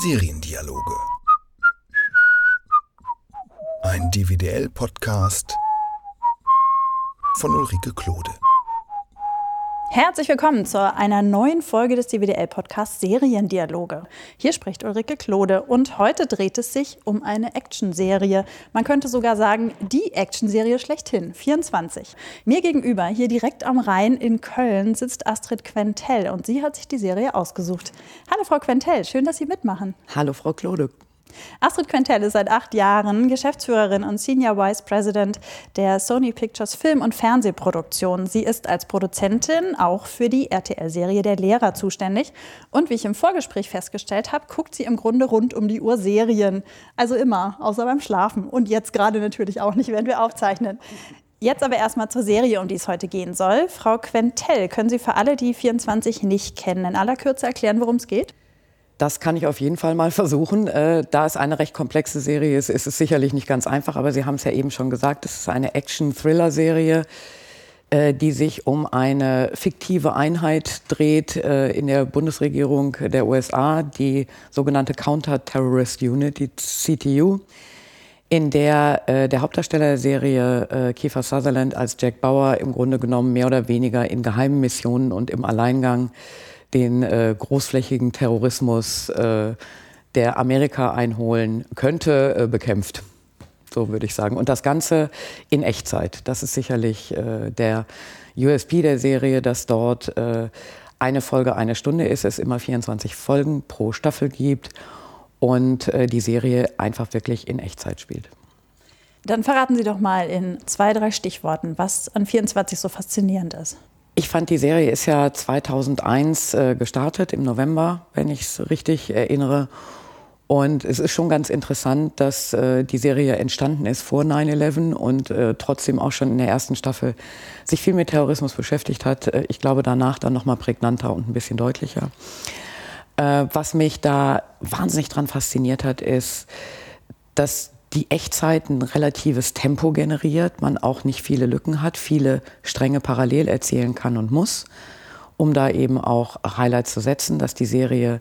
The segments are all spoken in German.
Seriendialoge. Ein DVDL-Podcast von Ulrike Klode. Herzlich willkommen zu einer neuen Folge des DWDL-Podcasts Seriendialoge. Hier spricht Ulrike Klode und heute dreht es sich um eine Actionserie. Man könnte sogar sagen, die Actionserie schlechthin, 24. Mir gegenüber, hier direkt am Rhein in Köln, sitzt Astrid Quentel und sie hat sich die Serie ausgesucht. Hallo Frau Quentel, schön, dass Sie mitmachen. Hallo Frau Klode. Astrid Quentel ist seit acht Jahren Geschäftsführerin und Senior Vice President der Sony Pictures Film- und Fernsehproduktion. Sie ist als Produzentin auch für die RTL-Serie Der Lehrer zuständig. Und wie ich im Vorgespräch festgestellt habe, guckt sie im Grunde rund um die Uhr Serien. Also immer, außer beim Schlafen. Und jetzt gerade natürlich auch nicht, wenn wir aufzeichnen. Jetzt aber erstmal zur Serie, um die es heute gehen soll. Frau Quentel, können Sie für alle, die 24 nicht kennen, in aller Kürze erklären, worum es geht? Das kann ich auf jeden Fall mal versuchen. Äh, da es eine recht komplexe Serie ist, ist es sicherlich nicht ganz einfach, aber Sie haben es ja eben schon gesagt, es ist eine Action-Thriller-Serie, äh, die sich um eine fiktive Einheit dreht äh, in der Bundesregierung der USA, die sogenannte Counter-Terrorist Unit, die CTU, in der äh, der Hauptdarsteller der Serie äh, Kiefer Sutherland als Jack Bauer im Grunde genommen mehr oder weniger in geheimen Missionen und im Alleingang den äh, großflächigen Terrorismus, äh, der Amerika einholen könnte, äh, bekämpft. So würde ich sagen. Und das Ganze in Echtzeit. Das ist sicherlich äh, der USP der Serie, dass dort äh, eine Folge eine Stunde ist, es immer 24 Folgen pro Staffel gibt und äh, die Serie einfach wirklich in Echtzeit spielt. Dann verraten Sie doch mal in zwei, drei Stichworten, was an 24 so faszinierend ist. Ich fand, die Serie ist ja 2001 äh, gestartet, im November, wenn ich es richtig erinnere. Und es ist schon ganz interessant, dass äh, die Serie entstanden ist vor 9-11 und äh, trotzdem auch schon in der ersten Staffel sich viel mit Terrorismus beschäftigt hat. Äh, ich glaube, danach dann noch mal prägnanter und ein bisschen deutlicher. Äh, was mich da wahnsinnig dran fasziniert hat, ist, dass die Echtzeit ein relatives Tempo generiert, man auch nicht viele Lücken hat, viele Stränge parallel erzählen kann und muss, um da eben auch Highlights zu setzen, dass die Serie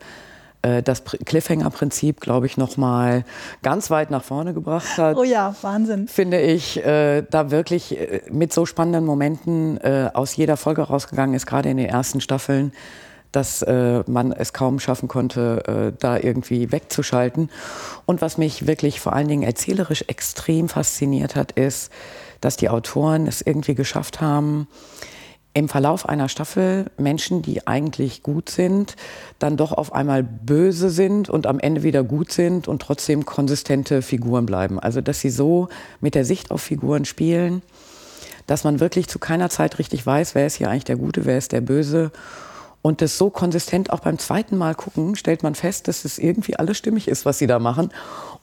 äh, das Cliffhanger-Prinzip, glaube ich, noch mal ganz weit nach vorne gebracht hat. Oh ja, Wahnsinn. Finde ich, äh, da wirklich äh, mit so spannenden Momenten äh, aus jeder Folge rausgegangen ist, gerade in den ersten Staffeln dass äh, man es kaum schaffen konnte, äh, da irgendwie wegzuschalten. Und was mich wirklich vor allen Dingen erzählerisch extrem fasziniert hat, ist, dass die Autoren es irgendwie geschafft haben, im Verlauf einer Staffel Menschen, die eigentlich gut sind, dann doch auf einmal böse sind und am Ende wieder gut sind und trotzdem konsistente Figuren bleiben. Also dass sie so mit der Sicht auf Figuren spielen, dass man wirklich zu keiner Zeit richtig weiß, wer ist hier eigentlich der Gute, wer ist der Böse und das so konsistent auch beim zweiten Mal gucken, stellt man fest, dass es irgendwie alles stimmig ist, was sie da machen.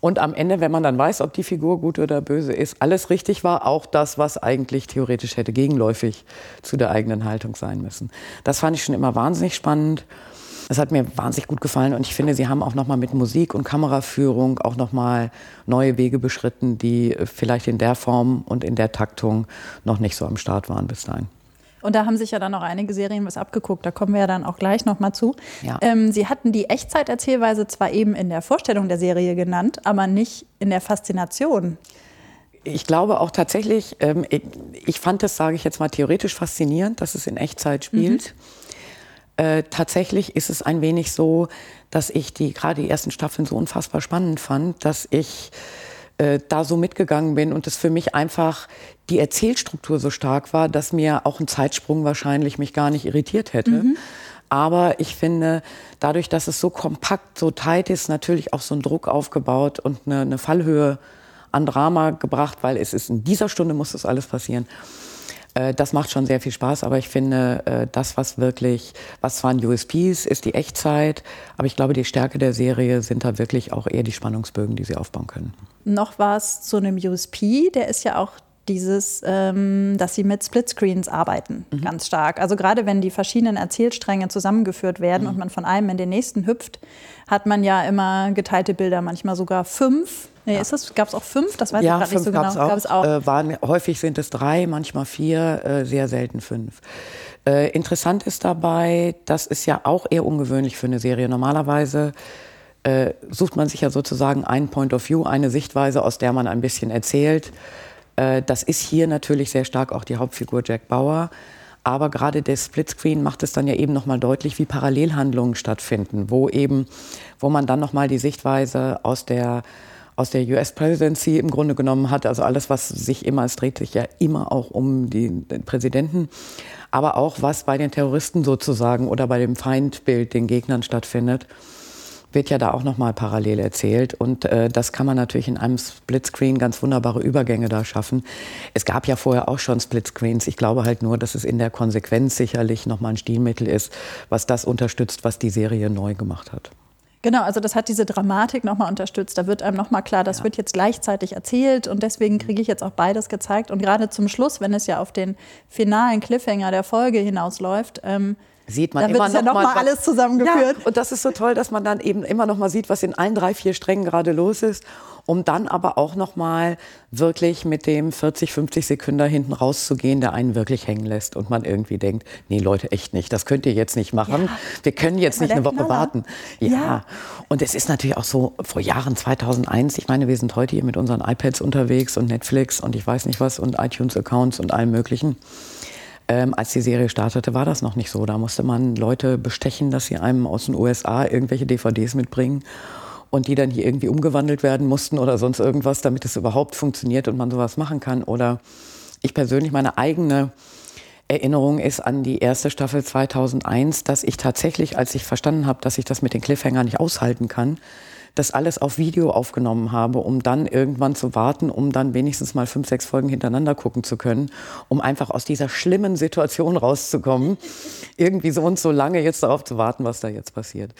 Und am Ende, wenn man dann weiß, ob die Figur gut oder böse ist, alles richtig war, auch das, was eigentlich theoretisch hätte gegenläufig zu der eigenen Haltung sein müssen. Das fand ich schon immer wahnsinnig spannend. Das hat mir wahnsinnig gut gefallen und ich finde, sie haben auch noch mal mit Musik und Kameraführung auch noch mal neue Wege beschritten, die vielleicht in der Form und in der Taktung noch nicht so am Start waren bis dahin. Und da haben sich ja dann auch einige Serien was abgeguckt. Da kommen wir ja dann auch gleich noch mal zu. Ja. Ähm, Sie hatten die Echtzeiterzählweise zwar eben in der Vorstellung der Serie genannt, aber nicht in der Faszination. Ich glaube auch tatsächlich, ähm, ich, fand das, sage ich jetzt mal, theoretisch faszinierend, dass es in Echtzeit spielt. Mhm. Tatsächlich ist es ein wenig so, dass ich die gerade die ersten Staffeln so unfassbar spannend fand, dass ich äh, da so mitgegangen bin und es für mich einfach die Erzählstruktur so stark war, dass mir auch ein Zeitsprung wahrscheinlich mich gar nicht irritiert hätte. Mhm. Aber ich finde, dadurch, dass es so kompakt, so tight ist, natürlich auch so ein Druck aufgebaut und eine, eine Fallhöhe an Drama gebracht, weil es ist in dieser Stunde muss das alles passieren. Äh, das macht schon sehr viel Spaß, aber ich finde, äh, das, was wirklich, was zwar ein USPs ist, die Echtzeit, aber ich glaube, die Stärke der Serie sind da wirklich auch eher die Spannungsbögen, die sie aufbauen können. Noch was zu einem USP, der ist ja auch dieses, ähm, dass sie mit Splitscreens arbeiten, mhm. ganz stark. Also gerade wenn die verschiedenen Erzählstränge zusammengeführt werden mhm. und man von einem in den nächsten hüpft, hat man ja immer geteilte Bilder, manchmal sogar fünf Nee, ist das, gab es auch fünf? Das weiß ja, ich gerade nicht so genau. Auch. Gab's auch. Äh, waren, häufig sind es drei, manchmal vier, äh, sehr selten fünf. Äh, interessant ist dabei, das ist ja auch eher ungewöhnlich für eine Serie. Normalerweise äh, sucht man sich ja sozusagen einen Point of View, eine Sichtweise, aus der man ein bisschen erzählt. Äh, das ist hier natürlich sehr stark auch die Hauptfigur Jack Bauer. Aber gerade der Splitscreen macht es dann ja eben nochmal deutlich, wie Parallelhandlungen stattfinden, wo eben, wo man dann nochmal die Sichtweise aus der aus der US Presidency im Grunde genommen hat, also alles, was sich immer, es dreht sich ja immer auch um den Präsidenten, aber auch was bei den Terroristen sozusagen oder bei dem Feindbild, den Gegnern stattfindet wird ja da auch nochmal parallel erzählt. Und äh, das kann man natürlich in einem Splitscreen ganz wunderbare Übergänge da schaffen. Es gab ja vorher auch schon Splitscreens. Ich glaube halt nur, dass es in der Konsequenz sicherlich nochmal ein Stilmittel ist, was das unterstützt, was die Serie neu gemacht hat. Genau, also das hat diese Dramatik nochmal unterstützt. Da wird einem nochmal klar, das ja. wird jetzt gleichzeitig erzählt und deswegen kriege ich jetzt auch beides gezeigt. Und gerade zum Schluss, wenn es ja auf den finalen Cliffhanger der Folge hinausläuft, ähm, sieht man da immer noch, ja noch mal, alles zusammengeführt. Ja, und das ist so toll, dass man dann eben immer noch mal sieht, was in allen drei, vier Strängen gerade los ist, um dann aber auch noch mal wirklich mit dem 40, 50 Sekunden hinten rauszugehen, der einen wirklich hängen lässt und man irgendwie denkt, nee Leute, echt nicht, das könnt ihr jetzt nicht machen. Ja. Wir können jetzt nicht eine Woche Knaller. warten. Ja. ja. Und es ist natürlich auch so, vor Jahren 2001, ich meine, wir sind heute hier mit unseren iPads unterwegs und Netflix und ich weiß nicht was und iTunes-Accounts und allem möglichen. Ähm, als die Serie startete, war das noch nicht so. Da musste man Leute bestechen, dass sie einem aus den USA irgendwelche DVDs mitbringen und die dann hier irgendwie umgewandelt werden mussten oder sonst irgendwas, damit es überhaupt funktioniert und man sowas machen kann. Oder ich persönlich, meine eigene Erinnerung ist an die erste Staffel 2001, dass ich tatsächlich, als ich verstanden habe, dass ich das mit den Cliffhanger nicht aushalten kann, das alles auf Video aufgenommen habe, um dann irgendwann zu warten, um dann wenigstens mal fünf, sechs Folgen hintereinander gucken zu können, um einfach aus dieser schlimmen Situation rauszukommen. Irgendwie so und so lange jetzt darauf zu warten, was da jetzt passiert.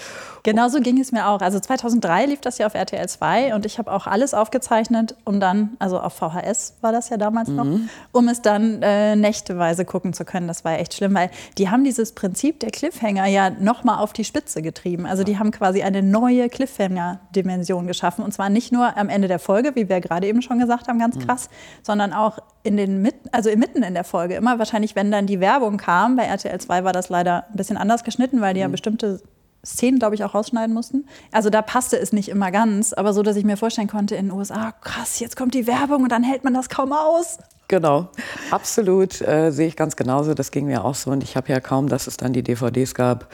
Genauso ging es mir auch. Also 2003 lief das ja auf RTL 2 und ich habe auch alles aufgezeichnet, um dann, also auf VHS war das ja damals noch, mhm. um es dann äh, nächteweise gucken zu können. Das war echt schlimm, weil die haben dieses Prinzip der Cliffhanger ja nochmal auf die Spitze getrieben. Also die haben quasi eine neue Cliffhanger Dimension geschaffen. Und zwar nicht nur am Ende der Folge, wie wir gerade eben schon gesagt haben, ganz mhm. krass, mhm. sondern auch in den also mitten in der Folge. Immer wahrscheinlich, wenn dann die Werbung kam. Bei RTL 2 war das leider ein bisschen anders geschnitten, weil die mhm. ja bestimmte Szenen, glaube ich, auch rausschneiden mussten. Also da passte es nicht immer ganz, aber so, dass ich mir vorstellen konnte in den USA, krass, jetzt kommt die Werbung und dann hält man das kaum aus. Genau, absolut äh, sehe ich ganz genauso. Das ging mir auch so und ich habe ja kaum, dass es dann die DVDs gab,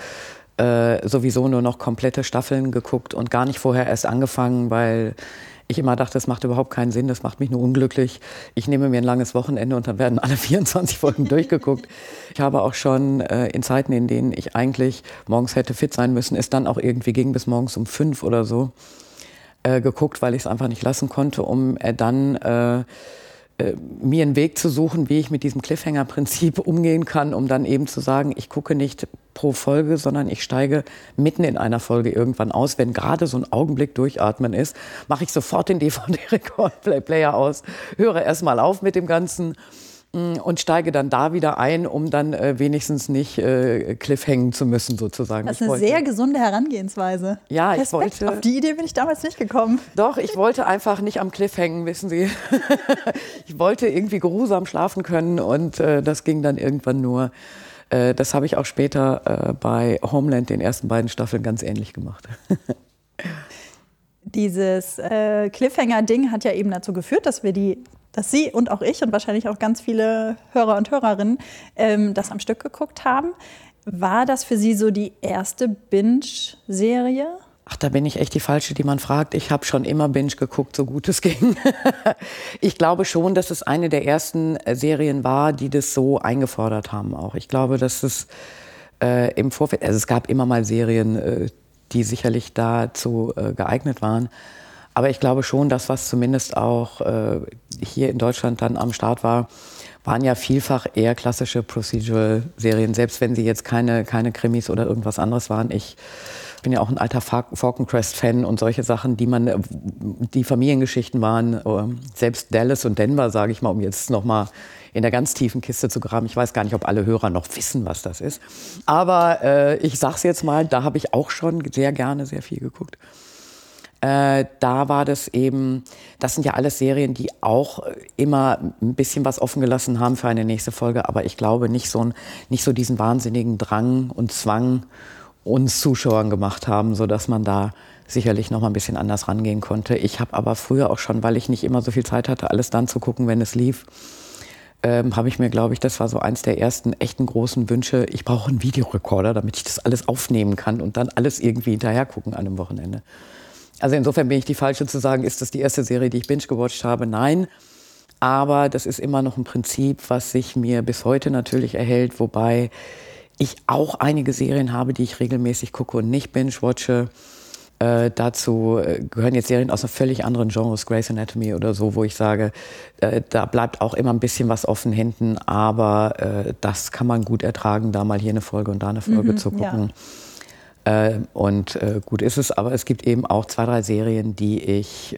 äh, sowieso nur noch komplette Staffeln geguckt und gar nicht vorher erst angefangen, weil ich immer dachte, das macht überhaupt keinen Sinn, das macht mich nur unglücklich. Ich nehme mir ein langes Wochenende und dann werden alle 24 Folgen durchgeguckt. Ich habe auch schon äh, in Zeiten, in denen ich eigentlich morgens hätte fit sein müssen, es dann auch irgendwie ging bis morgens um fünf oder so äh, geguckt, weil ich es einfach nicht lassen konnte, um äh, dann äh, mir einen Weg zu suchen, wie ich mit diesem Cliffhanger-Prinzip umgehen kann, um dann eben zu sagen, ich gucke nicht pro Folge, sondern ich steige mitten in einer Folge irgendwann aus. Wenn gerade so ein Augenblick durchatmen ist, mache ich sofort den DVD-Record-Player aus, höre erstmal auf mit dem Ganzen und steige dann da wieder ein, um dann äh, wenigstens nicht äh, cliffhängen zu müssen sozusagen. Das ist eine sehr gesunde Herangehensweise. Ja, Respekt. ich wollte. Auf die Idee bin ich damals nicht gekommen. Doch, ich wollte einfach nicht am Cliff hängen, wissen Sie. ich wollte irgendwie geruhsam schlafen können und äh, das ging dann irgendwann nur. Äh, das habe ich auch später äh, bei Homeland den ersten beiden Staffeln ganz ähnlich gemacht. Dieses äh, Cliffhanger-Ding hat ja eben dazu geführt, dass wir die dass Sie und auch ich und wahrscheinlich auch ganz viele Hörer und Hörerinnen ähm, das am Stück geguckt haben. War das für Sie so die erste Binge-Serie? Ach, da bin ich echt die Falsche, die man fragt. Ich habe schon immer Binge geguckt, so gut es ging. ich glaube schon, dass es eine der ersten äh, Serien war, die das so eingefordert haben auch. Ich glaube, dass es äh, im Vorfeld, also es gab immer mal Serien, äh, die sicherlich dazu äh, geeignet waren. Aber ich glaube schon, dass was zumindest auch äh, hier in Deutschland dann am Start war, waren ja vielfach eher klassische Procedural-Serien, selbst wenn sie jetzt keine, keine Krimis oder irgendwas anderes waren. Ich bin ja auch ein alter Falcon-Crest-Fan und solche Sachen, die man, die Familiengeschichten waren, äh, selbst Dallas und Denver, sage ich mal, um jetzt nochmal in der ganz tiefen Kiste zu graben. Ich weiß gar nicht, ob alle Hörer noch wissen, was das ist. Aber äh, ich sag's jetzt mal, da habe ich auch schon sehr gerne sehr viel geguckt. Äh, da war das eben, das sind ja alles Serien, die auch immer ein bisschen was offen gelassen haben für eine nächste Folge, aber ich glaube nicht so, nicht so diesen wahnsinnigen Drang und Zwang uns Zuschauern gemacht haben, so dass man da sicherlich noch mal ein bisschen anders rangehen konnte. Ich habe aber früher auch schon, weil ich nicht immer so viel Zeit hatte, alles dann zu gucken, wenn es lief, ähm, habe ich mir, glaube ich, das war so eins der ersten echten großen Wünsche, ich brauche einen Videorekorder, damit ich das alles aufnehmen kann und dann alles irgendwie hinterher gucken an einem Wochenende. Also insofern bin ich die Falsche zu sagen, ist das die erste Serie, die ich binge-gewatcht habe? Nein. Aber das ist immer noch ein Prinzip, was sich mir bis heute natürlich erhält, wobei ich auch einige Serien habe, die ich regelmäßig gucke und nicht binge-watche. Äh, dazu äh, gehören jetzt Serien aus einem völlig anderen Genres, Grey's Anatomy oder so, wo ich sage, äh, da bleibt auch immer ein bisschen was offen hinten, aber äh, das kann man gut ertragen, da mal hier eine Folge und da eine Folge mhm, zu gucken. Ja. Äh, und äh, gut ist es, aber es gibt eben auch zwei, drei Serien, die ich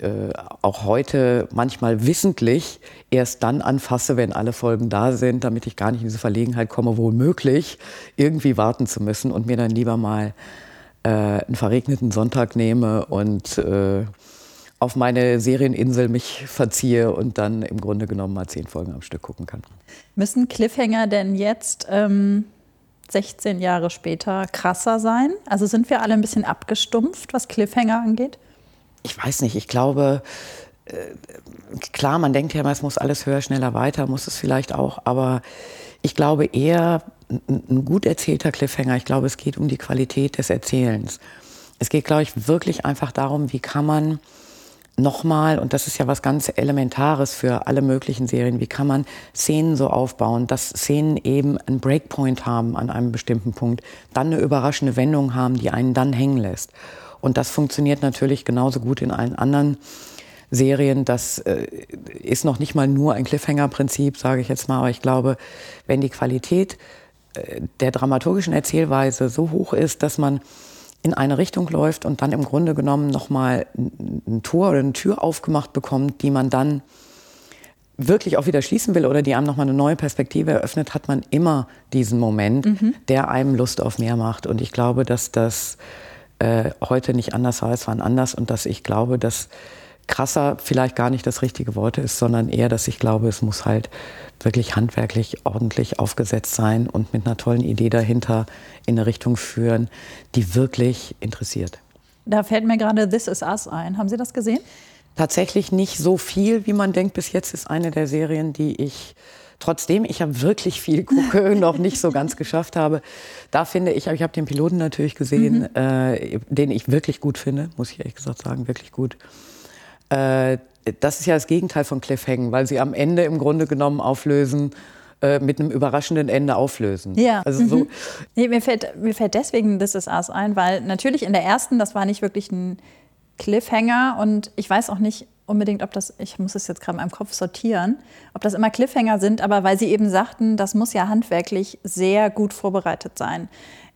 auch heute manchmal wissentlich erst dann anfasse, wenn alle Folgen da sind, damit ich gar nicht in diese Verlegenheit komme, wohl möglich irgendwie warten zu müssen und mir dann lieber mal äh, einen verregneten Sonntag nehme und äh, auf meine Serieninsel mich verziehe und dann im Grunde genommen mal zehn Folgen am Stück gucken kann. Müssen Cliffhanger denn jetzt ähm, 16 Jahre später krasser sein? Also sind wir alle ein bisschen abgestumpft, was Cliffhanger angeht? Ich weiß nicht. Ich glaube, äh, klar, man denkt ja immer, es muss alles höher, schneller, weiter, muss es vielleicht auch, aber ich glaube eher, ein gut erzählter Cliffhanger. Ich glaube, es geht um die Qualität des Erzählens. Es geht, glaube ich, wirklich einfach darum, wie kann man nochmal, und das ist ja was ganz Elementares für alle möglichen Serien, wie kann man Szenen so aufbauen, dass Szenen eben einen Breakpoint haben an einem bestimmten Punkt, dann eine überraschende Wendung haben, die einen dann hängen lässt. Und das funktioniert natürlich genauso gut in allen anderen Serien. Das äh, ist noch nicht mal nur ein Cliffhanger-Prinzip, sage ich jetzt mal, aber ich glaube, wenn die Qualität der dramaturgischen Erzählweise so hoch ist, dass man in eine Richtung läuft und dann im Grunde genommen nochmal ein Tor oder eine Tür aufgemacht bekommt, die man dann wirklich auch wieder schließen will oder die einem nochmal eine neue Perspektive eröffnet, hat man immer diesen Moment, mhm. der einem Lust auf mehr macht. Und ich glaube, dass das äh, heute nicht anders war, es war anders und dass ich glaube, dass krasser vielleicht gar nicht das richtige Wort ist, sondern eher, dass ich glaube, es muss halt wirklich handwerklich ordentlich aufgesetzt sein und mit einer tollen Idee dahinter in eine Richtung führen, die wirklich interessiert. Da fällt mir gerade This Is Us ein. Haben Sie das gesehen? Tatsächlich nicht so viel, wie man denkt. Bis jetzt ist eine der Serien, die ich trotzdem ich habe wirklich viel gucke, noch nicht so ganz geschafft habe. Da finde ich, ich habe den Piloten natürlich gesehen, mhm. äh, den ich wirklich gut finde, muss ich ehrlich gesagt sagen, wirklich gut. Äh, das ist ja das Gegenteil von Cliffhanger, weil sie am Ende im Grunde genommen auflösen, äh, mit einem überraschenden Ende auflösen. Ja. Also so. Mhm. Nee, mir, fällt, mir fällt deswegen This Is Us ein, weil natürlich in der ersten, das war nicht wirklich ein Cliffhanger und ich weiß auch nicht unbedingt, ob das, ich muss es jetzt gerade in meinem Kopf sortieren, ob das immer Cliffhanger sind, aber weil sie eben sagten, das muss ja handwerklich sehr gut vorbereitet sein.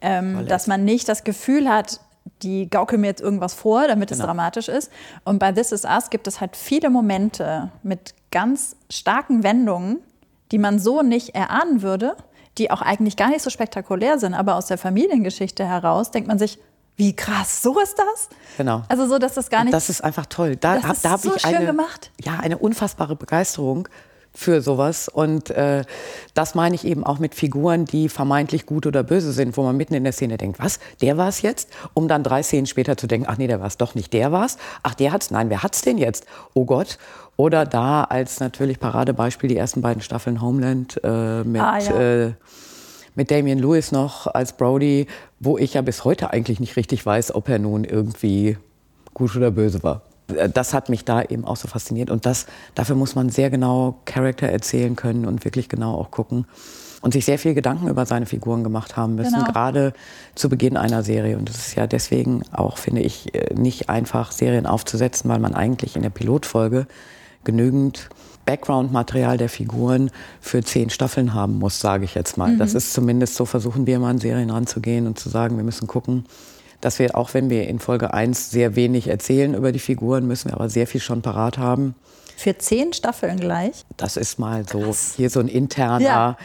Ähm, dass man nicht das Gefühl hat, die gaukeln mir jetzt irgendwas vor, damit genau. es dramatisch ist. Und bei This Is Us gibt es halt viele Momente mit ganz starken Wendungen, die man so nicht erahnen würde, die auch eigentlich gar nicht so spektakulär sind, aber aus der Familiengeschichte heraus denkt man sich, wie krass, so ist das? Genau. Also so, dass das gar nicht. das ist einfach toll. Da, das da habe so ich eine, gemacht. ja eine unfassbare Begeisterung für sowas. Und äh, das meine ich eben auch mit Figuren, die vermeintlich gut oder böse sind, wo man mitten in der Szene denkt, was, der war es jetzt? Um dann drei Szenen später zu denken, ach nee, der war es doch nicht, der war es. Ach, der hat's, nein, wer hat's denn jetzt? Oh Gott. Oder da als natürlich Paradebeispiel die ersten beiden Staffeln Homeland äh, mit, ah, ja. äh, mit Damian Lewis noch als Brody, wo ich ja bis heute eigentlich nicht richtig weiß, ob er nun irgendwie gut oder böse war das hat mich da eben auch so fasziniert. Und das, dafür muss man sehr genau Charakter erzählen können und wirklich genau auch gucken. Und sich sehr viel Gedanken über seine Figuren gemacht haben müssen, genau. gerade zu Beginn einer Serie. Und es ist ja deswegen auch, finde ich, äh, nicht einfach, Serien aufzusetzen, weil man eigentlich in der Pilotfolge genügend Background-Material der Figuren für zehn Staffeln haben muss, sage ich jetzt mal. Mhm. Das ist zumindest so, versuchen wir mal an Serien ranzugehen und zu sagen, wir müssen gucken, dass wir, auch wenn wir in Folge 1 sehr wenig erzählen über die Figuren, müssen wir aber sehr viel schon parat haben. Für zehn Staffeln gleich? Das ist mal so Krass. hier so ein interner. Ja.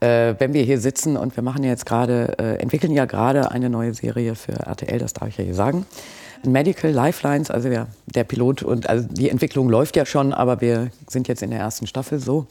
Äh, wenn wir hier sitzen und wir machen jetzt gerade, äh, entwickeln ja gerade eine neue Serie für RTL, das darf ich ja hier sagen. Medical Lifelines, also ja, der Pilot und also die Entwicklung läuft ja schon, aber wir sind jetzt in der ersten Staffel so.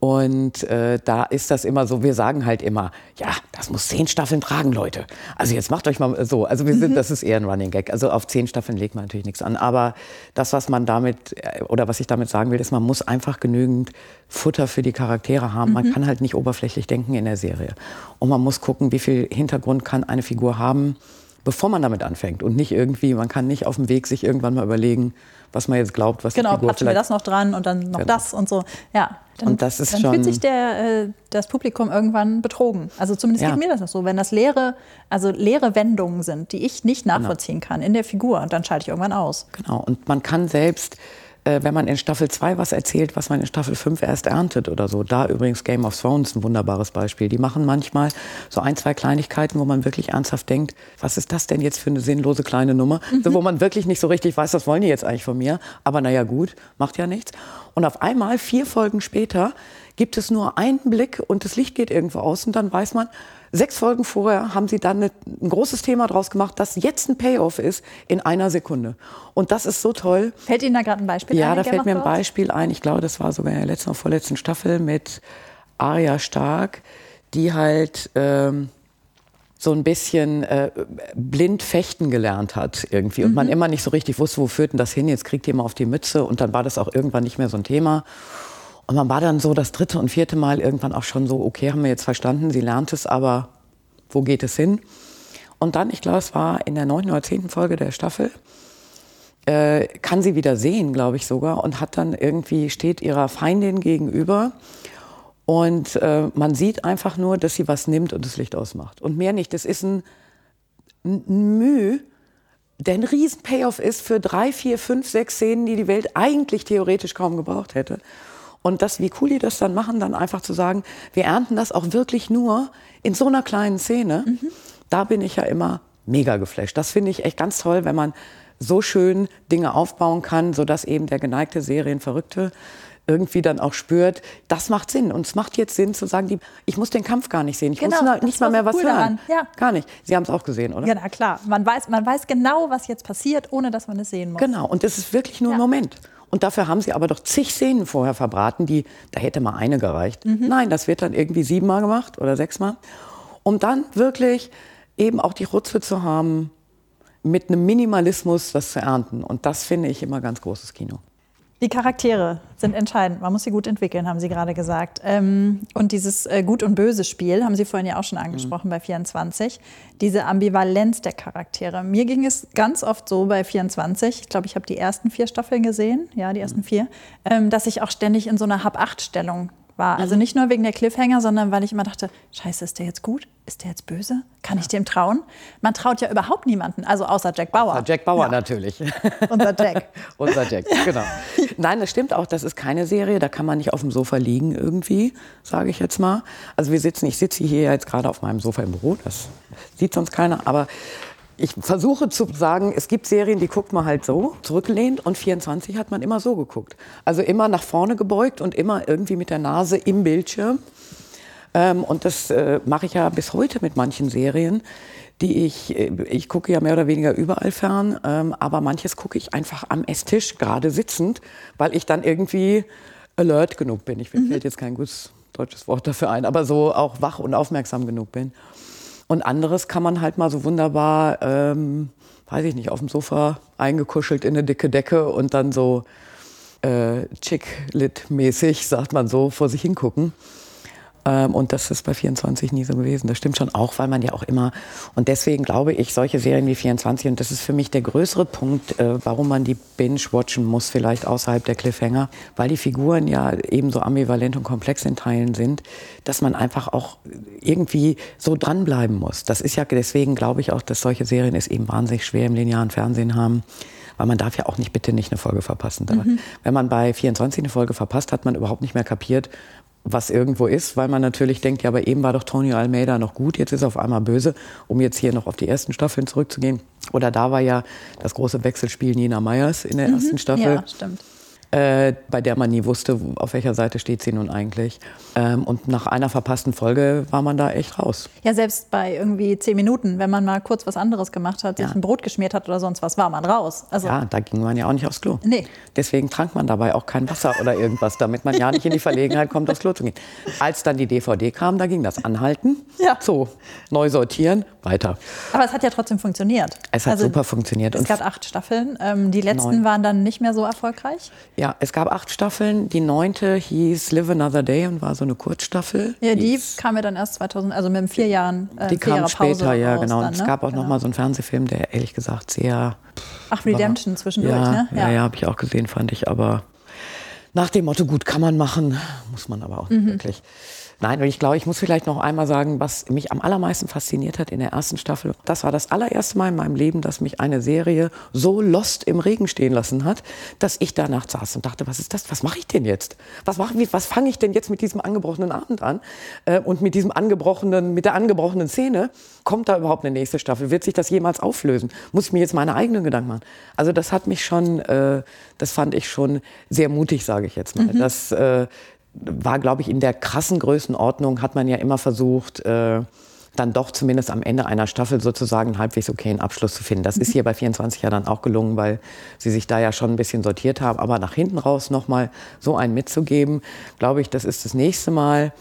Und äh, da ist das immer so, wir sagen halt immer, ja, das muss zehn Staffeln tragen, Leute. Also jetzt macht euch mal so. Also wir sind, mhm. das ist eher ein Running Gag. Also auf zehn Staffeln legt man natürlich nichts an. Aber das, was man damit, äh, oder was ich damit sagen will, ist, man muss einfach genügend Futter für die Charaktere haben. Mhm. Man kann halt nicht oberflächlich denken in der Serie. Und man muss gucken, wie viel Hintergrund kann eine Figur haben, bevor man damit anfängt. Und nicht irgendwie, man kann nicht auf dem Weg sich irgendwann mal überlegen, was man jetzt glaubt, was genau, die Figur patschen wir das noch dran und dann noch genau. das und so. Ja, dann, und das ist dann schon fühlt sich der, äh, das Publikum irgendwann betrogen. Also zumindest ja. geht mir das noch so. Wenn das leere, also leere Wendungen sind, die ich nicht genau. nachvollziehen genau. kann in der Figur, dann schalte ich irgendwann aus. Genau. Und man kann selbst äh, wenn man in Staffel 2 was erzählt, was man in Staffel 5 erst erntet oder so. Da übrigens Game of Thrones ein wunderbares Beispiel. Die machen manchmal so ein, zwei Kleinigkeiten, wo man wirklich ernsthaft denkt, was ist das denn jetzt für eine sinnlose kleine Nummer? Mhm. So, wo man wirklich nicht so richtig weiß, was wollen die jetzt eigentlich von mir? Aber naja gut, macht ja nichts. Und auf einmal, vier Folgen später, gibt es nur einen Blick und das Licht geht irgendwo aus und dann weiß man, Sechs Folgen vorher haben sie dann ein großes Thema draus gemacht, dass jetzt ein Payoff ist in einer Sekunde. Und das ist so toll. Fällt Ihnen da gerade ein Beispiel ja, ein? Ja, da fällt mir ein Beispiel ein. Ich glaube, das war sogar in der letzten oder vorletzten Staffel mit Arya Stark, die halt ähm, so ein bisschen äh, blind fechten gelernt hat irgendwie. Und mhm. man immer nicht so richtig wusste, wo führt denn das hin? Jetzt kriegt ihr mal auf die Mütze. Und dann war das auch irgendwann nicht mehr so ein Thema. Und man war dann so das dritte und vierte Mal irgendwann auch schon so, okay, haben wir jetzt verstanden, sie lernt es, aber wo geht es hin? Und dann, ich glaube, es war in der neunten oder zehnten Folge der Staffel, äh, kann sie wieder sehen, glaube ich sogar, und hat dann irgendwie, steht ihrer Feindin gegenüber und äh, man sieht einfach nur, dass sie was nimmt und das Licht ausmacht. Und mehr nicht. Das ist ein, ein Mühe, der ein riesen Payoff ist für drei, vier, fünf, sechs Szenen, die die Welt eigentlich theoretisch kaum gebraucht hätte. Und das, wie cool die das dann machen, dann einfach zu sagen, wir ernten das auch wirklich nur in so einer kleinen Szene. Mhm. Da bin ich ja immer mega geflasht. Das finde ich echt ganz toll, wenn man so schön Dinge aufbauen kann, sodass eben der geneigte Serienverrückte irgendwie dann auch spürt, das macht Sinn. Und es macht jetzt Sinn zu sagen, die, ich muss den Kampf gar nicht sehen. Ich genau, muss nicht mal mehr so was cool hören. Ja. Gar nicht. Sie haben es auch gesehen, oder? Ja, na klar. Man weiß, man weiß genau, was jetzt passiert, ohne dass man es sehen muss. Genau. Und es ist wirklich nur ja. ein Moment. Und dafür haben sie aber doch zig Szenen vorher verbraten, die, da hätte mal eine gereicht. Mhm. Nein, das wird dann irgendwie siebenmal gemacht oder sechsmal. Um dann wirklich eben auch die Rutze zu haben, mit einem Minimalismus das zu ernten. Und das finde ich immer ganz großes Kino. Die Charaktere sind entscheidend. Man muss sie gut entwickeln, haben Sie gerade gesagt. Ähm, und dieses äh, Gut- und Böse-Spiel haben Sie vorhin ja auch schon angesprochen mhm. bei 24. Diese Ambivalenz der Charaktere. Mir ging es ganz oft so bei 24, ich glaube, ich habe die ersten vier Staffeln gesehen, ja, die ersten mhm. vier, ähm, dass ich auch ständig in so einer Hab-Acht-Stellung war. Also mhm. nicht nur wegen der Cliffhanger, sondern weil ich immer dachte, scheiße, ist der jetzt gut? Ist der jetzt böse? Kann ja. ich dem trauen? Man traut ja überhaupt niemanden, also außer Jack Bauer. Außer Jack Bauer ja. natürlich. Unser Jack. Unser Jack, genau. Nein, das stimmt auch, das ist keine Serie, da kann man nicht auf dem Sofa liegen irgendwie, sage ich jetzt mal. Also wir sitzen, ich sitze hier jetzt gerade auf meinem Sofa im Büro, das sieht sonst keiner, aber ich versuche zu sagen, es gibt Serien, die guckt man halt so, zurückgelehnt und 24 hat man immer so geguckt. Also immer nach vorne gebeugt und immer irgendwie mit der Nase im Bildschirm. Ähm, und das äh, mache ich ja bis heute mit manchen Serien, die ich, äh, ich gucke ja mehr oder weniger überall fern, ähm, aber manches gucke ich einfach am Esstisch, gerade sitzend, weil ich dann irgendwie alert genug bin. Ich mir mhm. fällt jetzt kein gutes deutsches Wort dafür ein, aber so auch wach und aufmerksam genug bin. Und anderes kann man halt mal so wunderbar, ähm, weiß ich nicht, auf dem Sofa eingekuschelt in eine dicke Decke und dann so äh, chick-lit-mäßig, sagt man so, vor sich hingucken. Ähm, und das ist bei 24 nie so gewesen. Das stimmt schon auch, weil man ja auch immer, und deswegen glaube ich, solche Serien wie 24, und das ist für mich der größere Punkt, äh, warum man die binge-watchen muss, vielleicht außerhalb der Cliffhanger, weil die Figuren ja ebenso ambivalent und komplex in Teilen sind, dass man einfach auch irgendwie so dranbleiben muss. Das ist ja deswegen, glaube ich auch, dass solche Serien es eben wahnsinnig schwer im linearen Fernsehen haben weil man darf ja auch nicht bitte nicht eine Folge verpassen. Mhm. Wenn man bei 24 eine Folge verpasst, hat man überhaupt nicht mehr kapiert, was irgendwo ist, weil man natürlich denkt, ja, aber eben war doch Tony Almeida noch gut, jetzt ist er auf einmal böse, um jetzt hier noch auf die ersten Staffeln zurückzugehen. Oder da war ja das große Wechselspiel Nina Meyers in der mhm, ersten Staffel. Ja, stimmt. Äh, bei der man nie wusste, auf welcher Seite steht sie nun eigentlich. Ähm, und nach einer verpassten Folge war man da echt raus. Ja, selbst bei irgendwie zehn Minuten, wenn man mal kurz was anderes gemacht hat, sich Ja. ein Brot geschmiert hat oder sonst was, war man raus. Also, Ja, da ging man ja auch nicht aufs Klo. Nee. Deswegen trank man dabei auch kein Wasser oder irgendwas, damit man ja nicht in die Verlegenheit kommt, aufs Klo zu gehen. Als dann die DVD kam, da ging das anhalten, Ja. so, neu sortieren, weiter. aber es hat ja trotzdem funktioniert. Es hat Also, super funktioniert. Es gab acht Staffeln. Ähm, die letzten Neun. waren dann nicht mehr so erfolgreich. Ja, es gab acht Staffeln. Die neunte hieß Live Another Day und war so eine Kurzstaffel. Ja, die Hieß- kam ja dann erst 2000, also mit vier Jahren. Äh, die kam später, Pause ja, raus genau. Dann, Und ne? es gab auch noch Genau. mal so einen Fernsehfilm, der ehrlich gesagt sehr Ach, Redemption zwischendurch, ja, ne? Ja, ja, habe ich auch gesehen, fand ich. Aber nach dem Motto, gut, kann man machen, muss man aber auch nicht Mhm. wirklich. Nein, und ich glaube, ich muss vielleicht noch einmal sagen, was mich am allermeisten fasziniert hat in der ersten Staffel. Das war das allererste Mal in meinem Leben, dass mich eine Serie so lost im Regen stehen lassen hat, dass ich da nachts saß und dachte, was ist das? Was mache ich denn jetzt? Was, mach, was fange ich denn jetzt mit diesem angebrochenen Abend an? Äh, und mit diesem angebrochenen, mit der angebrochenen Szene? Kommt da überhaupt eine nächste Staffel? Wird sich das jemals auflösen? Muss ich mir jetzt meine eigenen Gedanken machen? Also das hat mich schon, äh, das fand ich schon sehr mutig, sage ich jetzt mal. Das äh, war, glaube ich, in der krassen Größenordnung hat man ja immer versucht, äh, dann doch zumindest am Ende einer Staffel sozusagen einen halbwegs okayen Abschluss zu finden. Das ist hier bei 24 ja dann auch gelungen, weil sie sich da ja schon ein bisschen sortiert haben. Aber nach hinten raus nochmal so einen mitzugeben, glaube ich, das ist das nächste Mal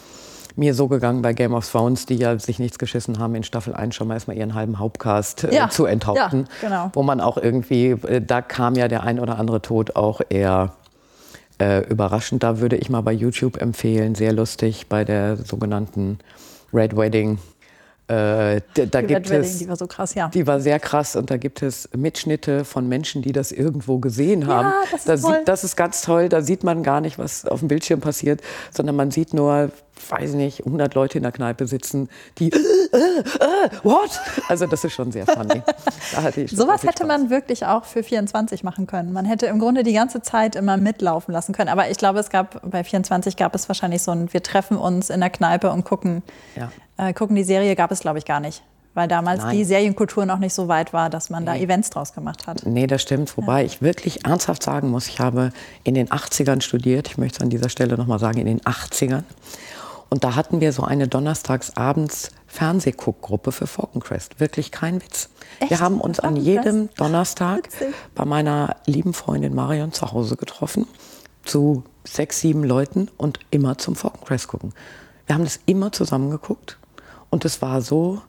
mir so gegangen bei Game of Thrones, die ja sich nichts geschissen haben, in Staffel 1 schon mal erstmal ihren halben Hauptcast äh, Ja, zu enthaupten. ja, genau. Wo man auch irgendwie, äh, da kam ja der ein oder andere Tod auch eher äh, überraschend. Da würde ich mal bei YouTube empfehlen, sehr lustig, bei der sogenannten Red Wedding. Äh, da Die gibt Red Wedding, es, die war so krass, ja. die war sehr krass und da gibt es Mitschnitte von Menschen, die das irgendwo gesehen haben. das ist da. Sieht, das ist ganz toll. Da sieht man gar nicht, was auf dem Bildschirm passiert, sondern man sieht nur, weiß nicht, 100 Leute in der Kneipe sitzen, die, äh, äh, äh, what? Also das ist schon sehr funny. Da Sowas hätte Spaß. man wirklich auch für 24 machen können. Man hätte im Grunde die ganze Zeit immer mitlaufen lassen können. Aber ich glaube, es gab bei 24 gab es wahrscheinlich so ein, wir treffen uns in der Kneipe und gucken, Ja. äh, gucken die Serie gab es, glaube ich, gar nicht. Weil damals Nein. die Serienkultur noch nicht so weit war, dass man da Events draus gemacht hat. Nee, das stimmt. Wobei ich wirklich ernsthaft sagen muss, ich habe in den 80ern studiert. Ich möchte es an dieser Stelle nochmal sagen, in den 80ern. Und da hatten wir so eine donnerstagsabends Fernsehguckgruppe für Falkencrest. Wirklich kein Witz. Echt? Wir haben uns an jedem Donnerstag Witzig. bei meiner lieben Freundin Marion zu Hause getroffen. Zu sechs, sieben Leuten und immer zum Falkencrest gucken. Wir haben das immer zusammen geguckt. Und es war so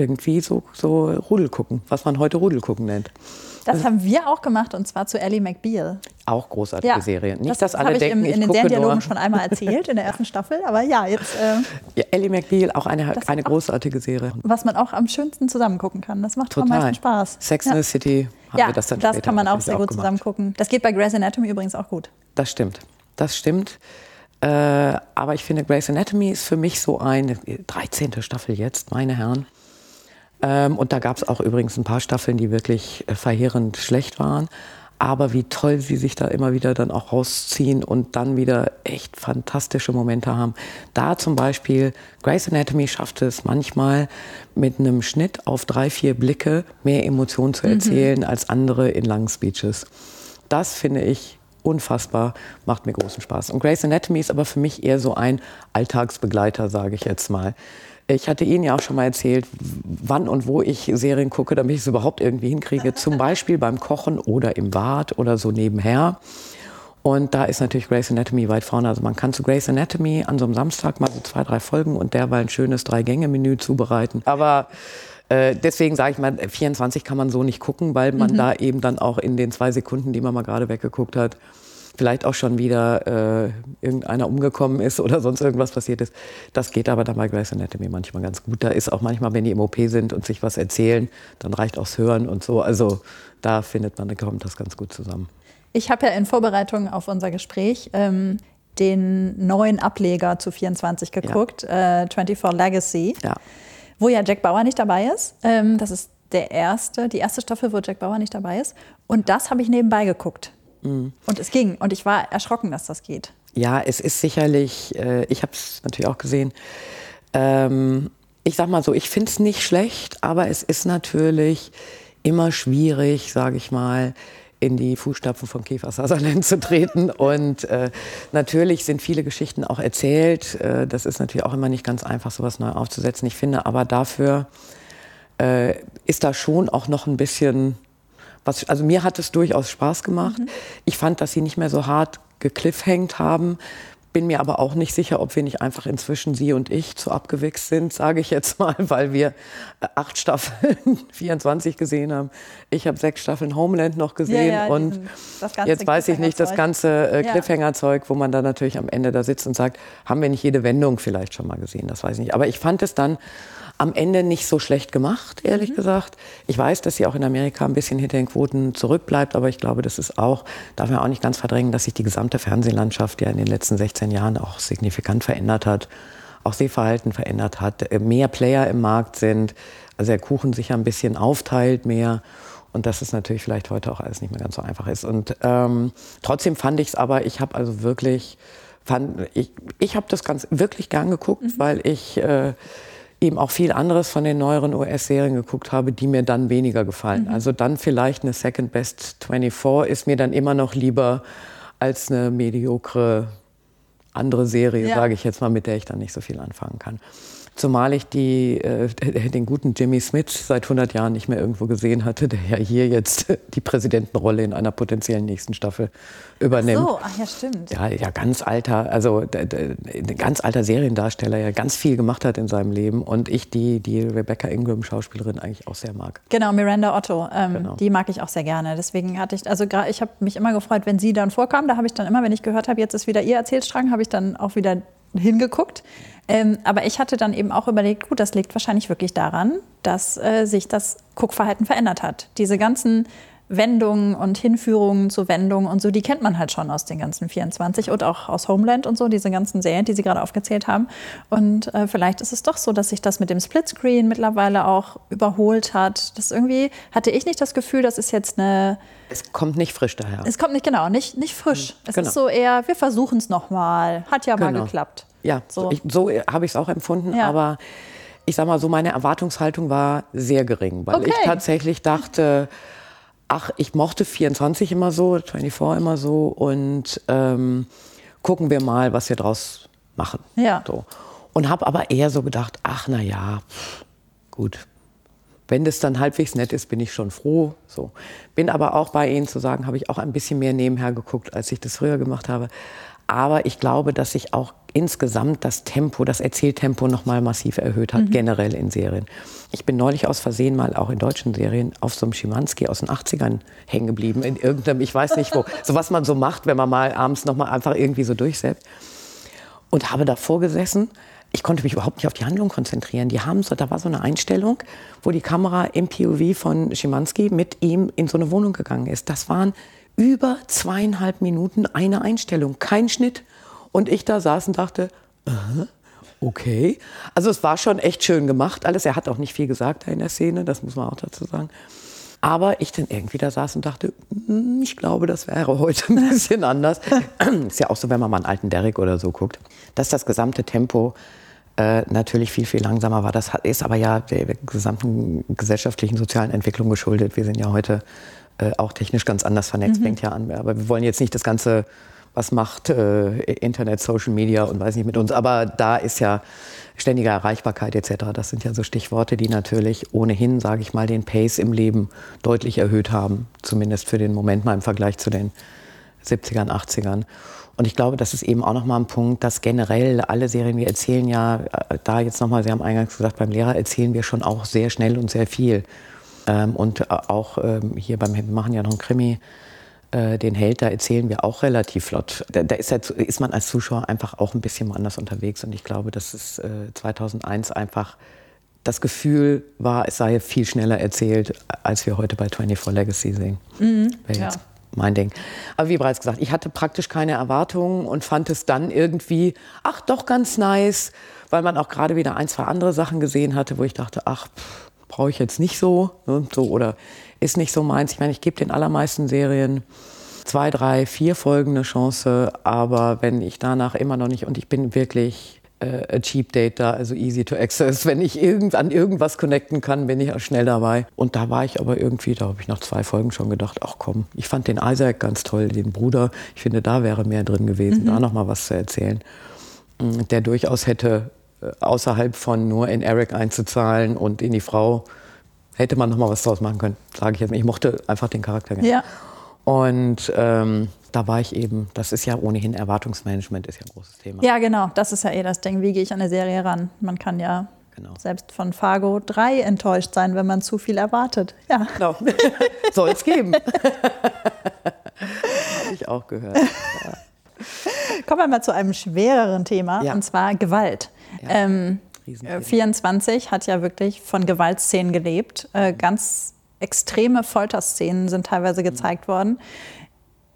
irgendwie so, so Rudelgucken, was man heute Rudelgucken nennt. Das haben wir auch gemacht und zwar zu Ellie McBeal. Auch großartige Serie. Nicht, dass das alle habe ich denken, im, in ich den Seriendialogen nur. schon einmal erzählt in der ersten Staffel. Aber ja, jetzt, äh, Ja, Ellie McBeal, auch eine, Das eine großartige Serie. was man auch am schönsten zusammen gucken kann. Das macht am Total. meisten Spaß. Sex ja. in the City haben ja, wir das dann das später kann man auch sehr gut zusammen gucken. Das geht bei Grey's Anatomy übrigens auch gut. Das stimmt. Das stimmt. Äh, aber ich finde, Grey's Anatomy ist für mich so eine 13. Staffel jetzt, meine Herren. Ähm, und da gab es auch übrigens ein paar Staffeln, die wirklich äh, verheerend schlecht waren. Aber wie toll sie sich da immer wieder dann auch rausziehen und dann wieder echt fantastische Momente haben. Da zum Beispiel, Grey's Anatomy schafft es manchmal mit einem Schnitt auf drei, vier Blicke mehr Emotionen zu erzählen als andere in langen Speeches. Das finde ich unfassbar, macht mir großen Spaß. Und Grey's Anatomy ist aber für mich eher so ein Alltagsbegleiter, sage ich jetzt mal. Ich hatte Ihnen ja auch schon mal erzählt, wann und wo ich Serien gucke, damit ich es überhaupt irgendwie hinkriege. Zum Beispiel beim Kochen oder im Bad oder so nebenher. Und da ist natürlich Grey's Anatomy weit vorne. Also man kann zu Grey's Anatomy an so einem Samstag mal so zwei, drei Folgen und derweil ein schönes Drei-Gänge-Menü zubereiten. Aber äh, deswegen sage ich mal, 24 kann man so nicht gucken, weil man da eben dann auch in den zwei Sekunden, die man mal gerade weggeguckt hat, vielleicht auch schon wieder äh, irgendeiner umgekommen ist oder sonst irgendwas passiert ist. Das geht aber dann bei Grey's Anatomy manchmal ganz gut. Da ist auch manchmal, wenn die im OP sind und sich was erzählen, dann reicht auch das Hören und so. Also da findet man, da kommt das ganz gut zusammen. Ich habe ja in Vorbereitung auf unser Gespräch ähm, den neuen Ableger zu 24 geguckt, äh, 24 Legacy, Ja. wo ja Jack Bauer nicht dabei ist. Ähm, das ist der erste, die erste Staffel, wo Jack Bauer nicht dabei ist. Und das habe ich nebenbei geguckt. Mhm. Und es ging. Und ich war erschrocken, dass das geht. Ja, es ist sicherlich, äh, ich habe es natürlich auch gesehen. Ähm, ich sag mal so, ich finde es nicht schlecht, aber es ist natürlich immer schwierig, sage ich mal, in die Fußstapfen von Kiefer Sutherland zu treten. Und äh, natürlich sind viele Geschichten auch erzählt. Äh, das ist natürlich auch immer nicht ganz einfach, sowas neu aufzusetzen. Ich finde aber dafür äh, ist da schon auch noch ein bisschen was, also mir hat es durchaus Spaß gemacht. Mhm. Ich fand, dass sie nicht mehr so hart gekliffhängt haben. Bin mir aber auch nicht sicher, ob wir nicht einfach inzwischen Sie und ich zu abgewichst sind, sage ich jetzt mal, weil wir äh, acht Staffeln 24 gesehen haben. Ich habe sechs Staffeln Homeland noch gesehen ja, ja, und jetzt weiß ich nicht, das ganze äh, Cliffhanger-Zeug, wo man dann natürlich am Ende da sitzt und sagt, haben wir nicht jede Wendung vielleicht schon mal gesehen, das weiß ich nicht. Aber ich fand es dann am Ende nicht so schlecht gemacht, ehrlich mhm. gesagt. Ich weiß, dass sie auch in Amerika ein bisschen hinter den Quoten zurückbleibt, aber ich glaube, das ist auch, darf man auch nicht ganz verdrängen, dass sich die gesamte Fernsehlandschaft ja in den letzten 16 Jahren auch signifikant verändert hat, auch Sehverhalten verändert hat, mehr Player im Markt sind, also der Kuchen sich ein bisschen aufteilt mehr und dass es natürlich vielleicht heute auch alles nicht mehr ganz so einfach ist. Und ähm, trotzdem fand ich es aber, ich habe also wirklich, fand, ich, ich habe das ganz wirklich gern geguckt, mhm. weil ich äh, eben auch viel anderes von den neueren US-Serien geguckt habe, die mir dann weniger gefallen. Mhm. Also dann vielleicht eine Second Best 24 ist mir dann immer noch lieber als eine mediokre andere Serie, ja. sage ich jetzt mal, mit der ich dann nicht so viel anfangen kann. Zumal ich die, äh, den guten Jimmy Smith seit 100 Jahren nicht mehr irgendwo gesehen hatte, der ja hier jetzt die Präsidentenrolle in einer potenziellen nächsten Staffel übernimmt. Ach so, ach ja, stimmt. Ja, ja ganz alter, also ein ganz alter Seriendarsteller, der ganz viel gemacht hat in seinem Leben und ich die, die Rebecca Ingram Schauspielerin eigentlich auch sehr mag. Genau, Miranda Otto, ähm, genau. die mag ich auch sehr gerne. Deswegen hatte ich, also ich habe mich immer gefreut, wenn sie dann vorkam. Da habe ich dann immer, wenn ich gehört habe, jetzt ist wieder ihr Erzählstrang, habe ich dann auch wieder hingeguckt. Ähm, aber ich hatte dann eben auch überlegt, gut, das liegt wahrscheinlich wirklich daran, dass äh, sich das Guckverhalten verändert hat. Diese ganzen Wendungen und Hinführungen zu Wendungen und so, die kennt man halt schon aus den ganzen 24 und auch aus Homeland und so, diese ganzen Serien, die Sie gerade aufgezählt haben. Und äh, vielleicht ist es doch so, dass sich das mit dem Splitscreen mittlerweile auch überholt hat. Das irgendwie hatte ich nicht das Gefühl, das ist jetzt eine. Es kommt nicht frisch daher. Es kommt nicht, genau, nicht, nicht frisch. Es genau. ist so eher, wir versuchen es nochmal. Hat ja genau. mal geklappt. Ja, so, so habe ich es auch empfunden, ja. aber ich sag mal so, meine Erwartungshaltung war sehr gering, weil okay. ich tatsächlich dachte, ach, ich mochte 24 immer so, 24 immer so und ähm, gucken wir mal, was wir draus machen. Ja. So. Und habe aber eher so gedacht, ach na ja, gut. Wenn das dann halbwegs nett ist, bin ich schon froh. So. Bin aber auch bei Ihnen zu sagen, habe ich auch ein bisschen mehr nebenher geguckt, als ich das früher gemacht habe. Aber ich glaube, dass sich auch insgesamt das Tempo, das Erzähltempo noch mal massiv erhöht hat, mhm. generell in Serien. Ich bin neulich aus Versehen mal auch in deutschen Serien auf so einem Schimanski aus den 80ern hängen geblieben, in irgendeinem, ich weiß nicht wo, so was man so macht, wenn man mal abends noch mal einfach irgendwie so durchsetzt. Und habe davor gesessen. Ich konnte mich überhaupt nicht auf die Handlung konzentrieren. Die haben so, da war so eine Einstellung, wo die Kamera im POV von Schimanski mit ihm in so eine Wohnung gegangen ist. Das waren über zweieinhalb Minuten eine Einstellung, kein Schnitt. Und ich da saß und dachte, uh, okay. Also es war schon echt schön gemacht alles. Er hat auch nicht viel gesagt da in der Szene, das muss man auch dazu sagen. Aber ich dann irgendwie da saß und dachte, hm, ich glaube, das wäre heute ein bisschen anders. Ist ja auch so, wenn man mal einen alten Derrick oder so guckt, dass das gesamte Tempo äh, natürlich viel, viel langsamer war. Das ist aber ja der gesamten gesellschaftlichen, sozialen Entwicklung geschuldet. Wir sind ja heute äh, auch technisch ganz anders vernetzt, mhm. fängt ja an. Aber wir wollen jetzt nicht das ganze was macht äh, Internet, Social Media und weiß nicht mit uns. Aber da ist ja ständige Erreichbarkeit etc. Das sind ja so Stichworte, die natürlich ohnehin, sage ich mal, den Pace im Leben deutlich erhöht haben. Zumindest für den Moment mal im Vergleich zu den 70ern, 80ern. Und ich glaube, das ist eben auch nochmal ein Punkt, dass generell alle Serien, wir erzählen ja, äh, da jetzt nochmal, Sie haben eingangs gesagt, beim Lehrer erzählen wir schon auch sehr schnell und sehr viel. Ähm, und äh, auch ähm, hier beim, wir machen ja noch ein Krimi, äh, den Held, da erzählen wir auch relativ flott. Da, da ist, halt, ist, man als Zuschauer einfach auch ein bisschen anders unterwegs. Und ich glaube, dass es äh, 2001 einfach das Gefühl war, es sei viel schneller erzählt, als wir heute bei 24 Legacy sehen. Mhm, ja. mein Ding. Aber wie bereits gesagt, ich hatte praktisch keine Erwartungen und fand es dann irgendwie, ach doch ganz nice, weil man auch gerade wieder ein, zwei andere Sachen gesehen hatte, wo ich dachte, ach, brauche ich jetzt nicht so, ne, so oder ist nicht so meins. Ich meine, ich gebe den allermeisten Serien zwei, drei, vier Folgen eine Chance, aber wenn ich danach immer noch nicht, und ich bin wirklich äh, a cheap date da, also easy to access. Wenn ich irgend, an irgendwas connecten kann, bin ich auch schnell dabei. Und da war ich aber irgendwie, da habe ich nach zwei Folgen schon gedacht, ach komm, ich fand den Isaac ganz toll, den Bruder. Ich finde, da wäre mehr drin gewesen, mhm. da noch mal was zu erzählen. Mm, der durchaus hätte außerhalb von nur in Eric einzuzahlen und in die Frau hätte man noch mal was draus machen können, sage ich jetzt. Ich mochte einfach den Charakter gerne. Ja. Und ähm, da war ich eben, das ist ja ohnehin Erwartungsmanagement, ist ja ein großes Thema. Ja, genau, das ist ja eh das Ding. Wie gehe ich an eine Serie ran? Man kann ja genau. selbst von Fargo 3 enttäuscht sein, wenn man zu viel erwartet. Ja. Genau. Soll es geben. Habe ich auch gehört. Ja. Kommen wir mal zu einem schwereren Thema, ja. und zwar Gewalt. Ja. Ähm, 24 hat ja wirklich von Gewaltszenen gelebt. Äh, ganz extreme Folterszenen sind teilweise gezeigt mhm. worden.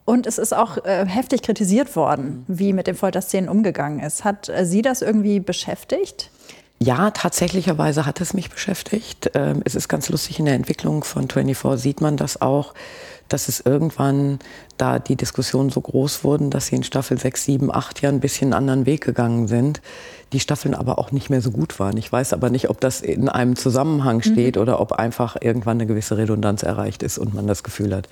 Und es ist auch äh, heftig kritisiert worden, wie mit den Folterszenen umgegangen ist. Hat äh, Sie das irgendwie beschäftigt? Ja, tatsächlicherweise hat es mich beschäftigt. Ähm, es ist ganz lustig, in der Entwicklung von 24 sieht man das auch, dass es irgendwann da die Diskussionen so groß wurden, dass sie in Staffel 6, 7, 8 ja ein bisschen einen anderen Weg gegangen sind. Die Staffeln aber auch nicht mehr so gut waren. Ich weiß aber nicht, ob das in einem Zusammenhang mhm. steht mhm. oder ob einfach irgendwann eine gewisse Redundanz erreicht ist und man das Gefühl hat,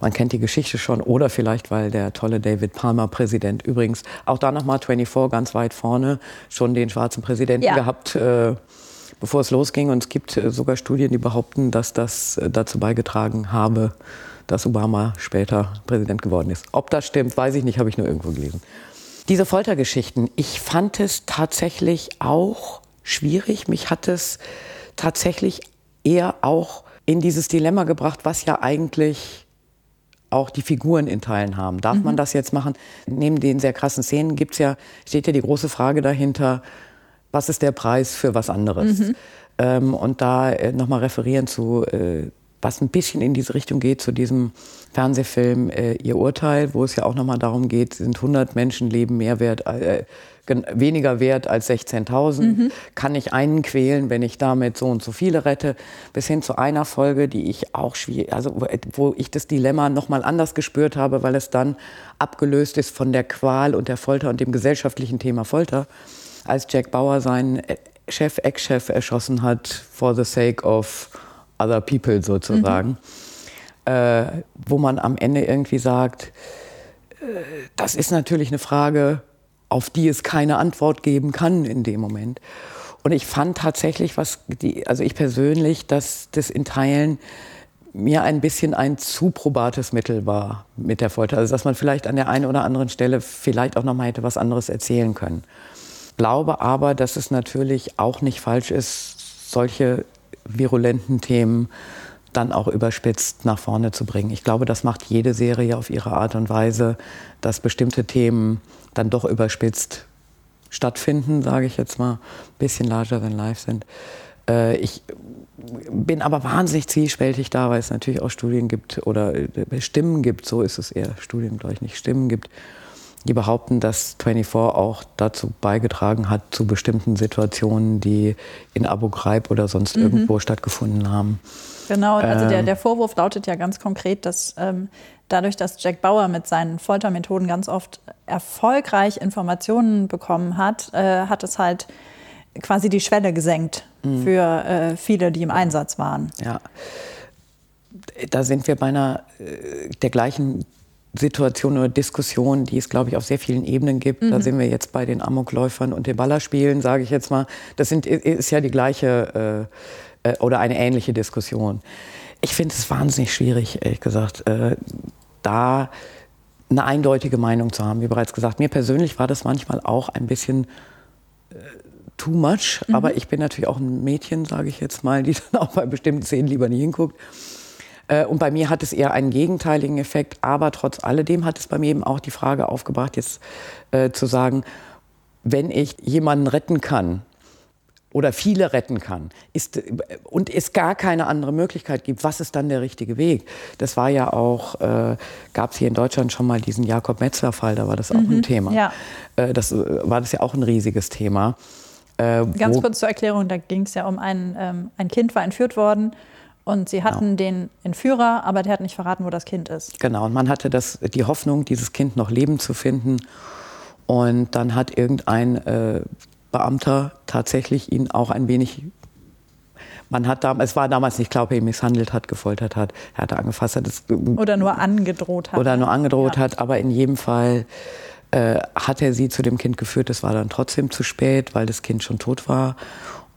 man kennt die Geschichte schon oder vielleicht, weil der tolle David Palmer Präsident übrigens auch da nochmal 24 ganz weit vorne schon den schwarzen Präsidenten ja. gehabt. Äh, bevor es losging. Und es gibt äh, sogar Studien, die behaupten, dass das äh, dazu beigetragen habe, dass Obama später Präsident geworden ist. Ob das stimmt, weiß ich nicht, habe ich nur irgendwo gelesen. Diese Foltergeschichten, ich fand es tatsächlich auch schwierig. Mich hat es tatsächlich eher auch in dieses Dilemma gebracht, was ja eigentlich auch die Figuren in Teilen haben. Darf mhm. man das jetzt machen? Neben den sehr krassen Szenen gibt's ja, steht ja die große Frage dahinter, was ist der Preis für was anderes? Mhm. Ähm, und da äh, nochmal referieren zu äh, was ein bisschen in diese Richtung geht, zu diesem Fernsehfilm äh, Ihr Urteil, wo es ja auch nochmal darum geht, sind 100 Menschenleben mehr wert, äh, weniger wert als 16.000? Mhm. Kann ich einen quälen, wenn ich damit so und so viele rette? Bis hin zu einer Folge, die ich auch schwierig, also wo, wo ich das Dilemma nochmal anders gespürt habe, weil es dann abgelöst ist von der Qual und der Folter und dem gesellschaftlichen Thema Folter, als Jack Bauer seinen äh, Chef, Ex-Chef erschossen hat for the sake of other people sozusagen, mhm. äh, wo man am Ende irgendwie sagt, äh, das ist natürlich eine Frage, auf die es keine Antwort geben kann in dem Moment. Und ich fand tatsächlich, was die, also ich persönlich, dass das in Teilen mir ein bisschen ein zu probates Mittel war mit der Folter. Also dass man vielleicht an der einen oder anderen Stelle vielleicht auch noch mal hätte was anderes erzählen können. Glaube aber, dass es natürlich auch nicht falsch ist, solche virulenten Themen dann auch überspitzt nach vorne zu bringen. Ich glaube, das macht jede Serie auf ihre Art und Weise, dass bestimmte Themen dann doch überspitzt stattfinden, sage ich jetzt mal, ein bisschen larger than life sind. Äh, ich bin aber wahnsinnig zwiespältig da, weil es natürlich auch Studien gibt oder äh, Stimmen gibt, so ist es eher, Studien glaube ich nicht, Stimmen gibt, die behaupten, dass 24 auch dazu beigetragen hat, zu bestimmten Situationen, die in Abu Ghraib oder sonst mhm. irgendwo stattgefunden haben. Genau, also der, ähm. der Vorwurf lautet ja ganz konkret, dass ähm, dadurch, dass Jack Bauer mit seinen Foltermethoden ganz oft erfolgreich Informationen bekommen hat, äh, hat es halt quasi die Schwelle gesenkt mhm. für äh, viele, die im Einsatz waren. Ja, da sind wir beinahe äh, der gleichen Situation oder Diskussion, die es, glaube ich, auf sehr vielen Ebenen gibt. Mhm. Da sind wir jetzt bei den Amokläufern und den Ballerspielen, sage ich jetzt mal. Das sind, ist ja die gleiche äh, äh, oder eine ähnliche Diskussion. Ich finde es wahnsinnig schwierig, ehrlich gesagt, äh, da eine eindeutige Meinung zu haben. Wie bereits gesagt, mir persönlich war das manchmal auch ein bisschen äh, too much. Mhm. Aber ich bin natürlich auch ein Mädchen, sage ich jetzt mal, die dann auch bei bestimmten Szenen lieber nie hinguckt. Äh, und bei mir hat es eher einen gegenteiligen Effekt. Aber trotz alledem hat es bei mir eben auch die Frage aufgebracht, jetzt äh, zu sagen, wenn ich jemanden retten kann, oder viele retten kann ist, und es gar keine andere Möglichkeit gibt, was ist dann der richtige Weg? Das war ja auch, äh, gab es hier in Deutschland schon mal diesen Jakob Metzler-Fall, da war das auch mhm, ein Thema. Ja. Äh, das äh, war das ja auch ein riesiges Thema. Äh, Ganz kurz zur Erklärung, da ging es ja um ein, ähm, ein Kind war entführt worden und sie hatten genau. den Entführer, aber der hat nicht verraten, wo das Kind ist. Genau, und man hatte das, die Hoffnung, dieses Kind noch leben zu finden. Und dann hat irgendein äh, Beamter tatsächlich ihn auch ein wenig man hat damals, es war damals nicht klar, ob er ihn misshandelt hat, gefoltert hat, er hatte angefasst hat. Es, oder nur angedroht hat. Oder nur angedroht ja. hat, aber in jedem Fall äh, hat er sie zu dem Kind geführt. Es war dann trotzdem zu spät, weil das Kind schon tot war.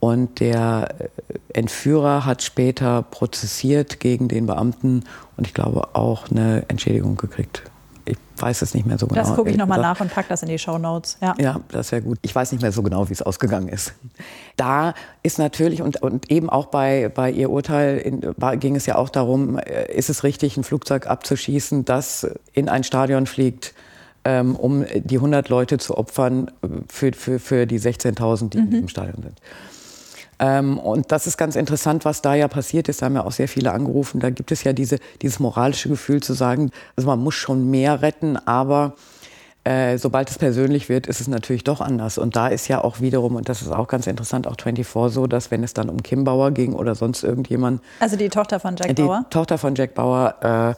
Und der äh, Entführer hat später prozessiert gegen den Beamten und ich glaube auch eine Entschädigung gekriegt ich weiß es nicht mehr so genau. Das gucke ich nochmal nach und packe das in die Show Notes. Ja, ja das wäre gut. Ich weiß nicht mehr so genau, wie es ausgegangen ist. Da ist natürlich, und, und eben auch bei, bei Ihr Urteil in, war, ging es ja auch darum, äh, ist es richtig, ein Flugzeug abzuschießen, das in ein Stadion fliegt, ähm, um die 100 Leute zu opfern äh, für, für, für die 16.000, die mhm. in diesem Stadion sind. Ähm, und das ist ganz interessant, was da ja passiert ist. Da haben ja auch sehr viele angerufen. Da gibt es ja diese, dieses moralische Gefühl zu sagen, also man muss schon mehr retten, aber äh, sobald es persönlich wird, ist es natürlich doch anders. Und da ist ja auch wiederum, und das ist auch ganz interessant, auch 24 so, dass wenn es dann um Kim Bauer ging oder sonst irgendjemand. Also die Tochter von Jack Bauer? Die Tochter von Jack Bauer. Äh,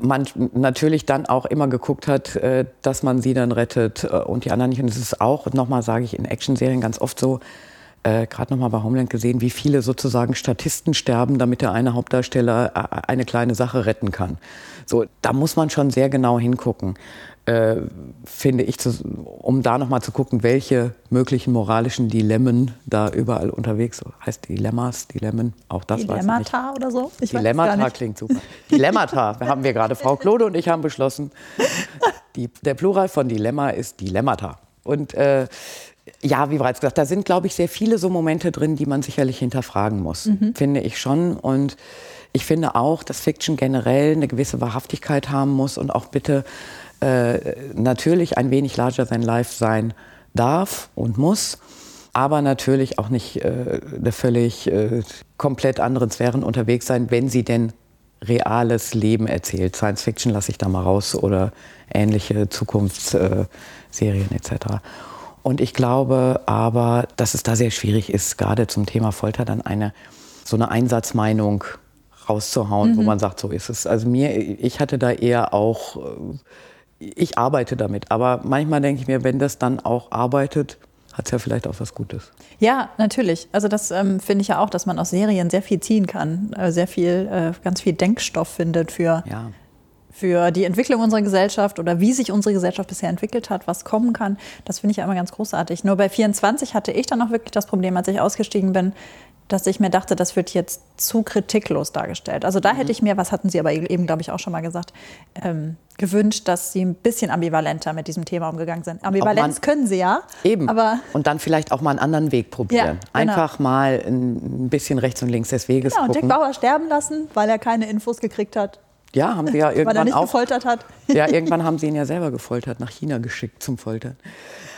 man natürlich dann auch immer geguckt hat, äh, dass man sie dann rettet äh, und die anderen nicht. Und es ist auch, nochmal sage ich, in Actionserien ganz oft so, äh, gerade nochmal bei Homeland gesehen, wie viele sozusagen Statisten sterben, damit der eine Hauptdarsteller äh, eine kleine Sache retten kann. So, da muss man schon sehr genau hingucken, äh, finde ich, zu, um da nochmal zu gucken, welche möglichen moralischen Dilemmen da überall unterwegs sind. Heißt Dilemmas, Dilemmen, auch das Dilemmata weiß ich nicht. oder so? Ich Dilemmata klingt super. Dilemmata, haben wir gerade, Frau Klode und ich haben beschlossen, die, der Plural von Dilemma ist Dilemmata. Und äh, ja, wie bereits gesagt, da sind, glaube ich, sehr viele so Momente drin, die man sicherlich hinterfragen muss, mhm. finde ich schon. Und ich finde auch, dass Fiction generell eine gewisse Wahrhaftigkeit haben muss und auch bitte äh, natürlich ein wenig larger than life sein darf und muss, aber natürlich auch nicht äh, völlig äh, komplett anderen Sphären unterwegs sein, wenn sie denn reales Leben erzählt. Science Fiction lasse ich da mal raus oder ähnliche Zukunftsserien etc. Und ich glaube aber, dass es da sehr schwierig ist, gerade zum Thema Folter dann eine so eine Einsatzmeinung rauszuhauen, mhm. wo man sagt, so ist es. Also mir, ich hatte da eher auch, äh, ich arbeite damit, aber manchmal denke ich mir, wenn das dann auch arbeitet, hat es ja vielleicht auch was Gutes. Ja, natürlich. Also das ähm, finde ich ja auch, dass man aus Serien sehr viel ziehen kann, äh, sehr viel, äh, ganz viel Denkstoff findet für ja für die Entwicklung unserer Gesellschaft oder wie sich unsere Gesellschaft bisher entwickelt hat, was kommen kann. Das finde ich ja immer ganz großartig. Nur bei 24 hatte ich dann auch wirklich das Problem, als ich ausgestiegen bin, dass ich mir dachte, das wird jetzt zu kritiklos dargestellt. Also da mhm. hätte ich mir, was hatten Sie aber eben, glaube ich, auch schon mal gesagt, ähm, gewünscht, dass Sie ein bisschen ambivalenter mit diesem Thema umgegangen sind. Ambivalenz man, können Sie ja. Eben. Aber und dann vielleicht auch mal einen anderen Weg probieren. Ja, genau. Einfach mal ein bisschen rechts und links des Weges genau, gucken. Dick Bauer sterben lassen, weil er keine Infos gekriegt hat. Ja, haben sie ja irgendwann Weil er nicht auch. gefoltert hat. Ja, irgendwann haben sie ihn ja selber gefoltert, nach China geschickt zum Foltern.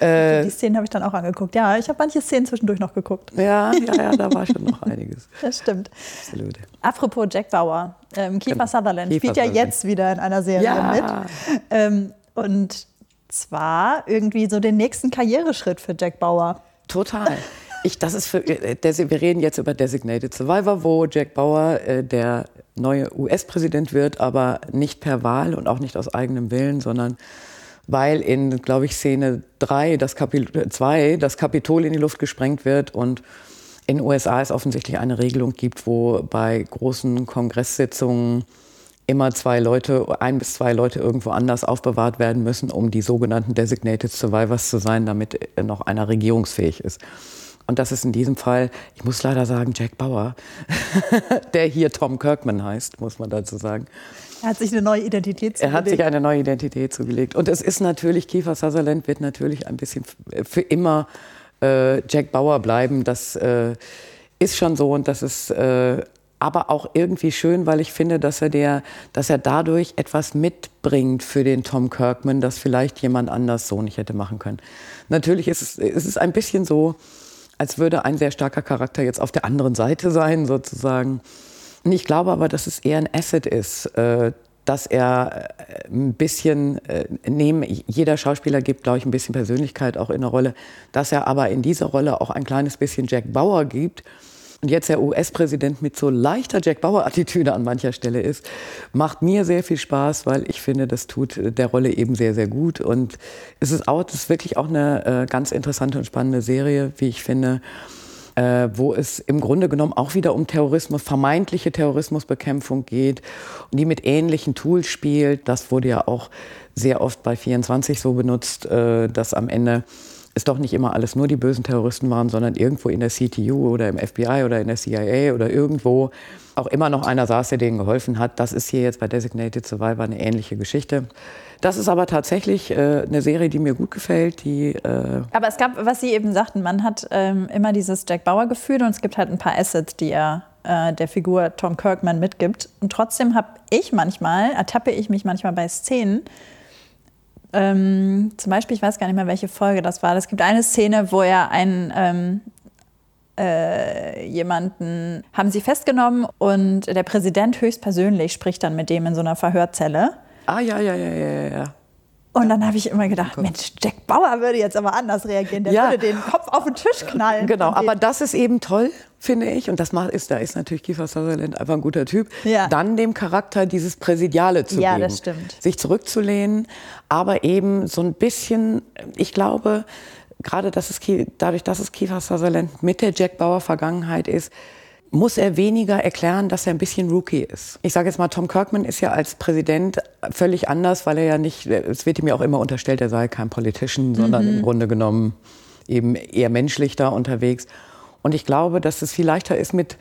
Äh, die Szenen habe ich dann auch angeguckt. Ja, ich habe manche Szenen zwischendurch noch geguckt. Ja, ja, ja, da war schon noch einiges. Das stimmt. Absolut. Apropos Jack Bauer, ähm, Kiefer genau. Sutherland Kiefer spielt ja Sutherland. jetzt wieder in einer Serie ja. mit. Ähm, und zwar irgendwie so den nächsten Karriereschritt für Jack Bauer. Total. Ich, das ist für, äh, wir reden jetzt über Designated Survivor, wo Jack Bauer äh, der neue US-Präsident wird, aber nicht per Wahl und auch nicht aus eigenem Willen, sondern weil in, glaube ich, Szene 3, das Kapitel 2, das Kapitol in die Luft gesprengt wird und in den USA es offensichtlich eine Regelung gibt, wo bei großen Kongresssitzungen immer zwei Leute, ein bis zwei Leute irgendwo anders aufbewahrt werden müssen, um die sogenannten Designated Survivors zu sein, damit noch einer regierungsfähig ist. Und das ist in diesem Fall, ich muss leider sagen, Jack Bauer, der hier Tom Kirkman heißt, muss man dazu sagen. Er hat sich eine neue Identität zugelegt. Er hat sich eine neue Identität zugelegt. Und es ist natürlich, Kiefer Sutherland wird natürlich ein bisschen für immer äh, Jack Bauer bleiben. Das äh, ist schon so und das ist äh, aber auch irgendwie schön, weil ich finde, dass er, der, dass er dadurch etwas mitbringt für den Tom Kirkman, das vielleicht jemand anders so nicht hätte machen können. Natürlich ist es, ist es ein bisschen so, als würde ein sehr starker Charakter jetzt auf der anderen Seite sein, sozusagen. Und ich glaube aber, dass es eher ein Asset ist, äh, dass er äh, ein bisschen, äh, neben jeder Schauspieler gibt, glaube ich, ein bisschen Persönlichkeit auch in der Rolle, dass er aber in dieser Rolle auch ein kleines bisschen Jack Bauer gibt, und jetzt der US-Präsident mit so leichter Jack Bauer-Attitüde an mancher Stelle ist, macht mir sehr viel Spaß, weil ich finde, das tut der Rolle eben sehr, sehr gut. Und es ist, auch, es ist wirklich auch eine äh, ganz interessante und spannende Serie, wie ich finde äh, wo es im Grunde genommen auch wieder um Terrorismus, vermeintliche Terrorismusbekämpfung geht und die mit ähnlichen Tools spielt. Das wurde ja auch sehr oft bei 24 so benutzt, äh, dass am Ende es doch nicht immer alles nur die bösen Terroristen waren, sondern irgendwo in der CTU oder im FBI oder in der CIA oder irgendwo auch immer noch einer saß, der denen geholfen hat. Das ist hier jetzt bei Designated Survivor eine ähnliche Geschichte. Das ist aber tatsächlich äh, eine Serie, die mir gut gefällt. Die, äh aber es gab, was Sie eben sagten, man hat ähm, immer dieses Jack Bauer-Gefühl und es gibt halt ein paar Assets, die er äh, der Figur Tom Kirkman mitgibt. Und trotzdem habe ich manchmal, ertappe ich mich manchmal bei Szenen, ähm, zum Beispiel, ich weiß gar nicht mehr, welche Folge das war. Es gibt eine Szene, wo er einen ähm, äh, jemanden haben sie festgenommen und der Präsident höchstpersönlich spricht dann mit dem in so einer Verhörzelle. Ah, ja, ja, ja, ja, ja. Und dann habe ich immer gedacht, Mensch, Jack Bauer würde jetzt aber anders reagieren. Der ja. würde den Kopf auf den Tisch knallen. Genau, aber das ist eben toll, finde ich. Und das macht, ist, da ist natürlich Kiefer Sutherland einfach ein guter Typ. Ja. Dann dem Charakter dieses Präsidiale zu ja, geben. Ja, das stimmt. Sich zurückzulehnen, aber eben so ein bisschen, ich glaube, gerade dass es, dadurch, dass es Kiefer Sutherland mit der Jack Bauer Vergangenheit ist, muss er weniger erklären, dass er ein bisschen Rookie ist. Ich sage jetzt mal, Tom Kirkman ist ja als Präsident völlig anders, weil er ja nicht, es wird ihm ja auch immer unterstellt, er sei kein Politician, sondern mhm. im Grunde genommen eben eher menschlich da unterwegs. Und ich glaube, dass es viel leichter ist mit,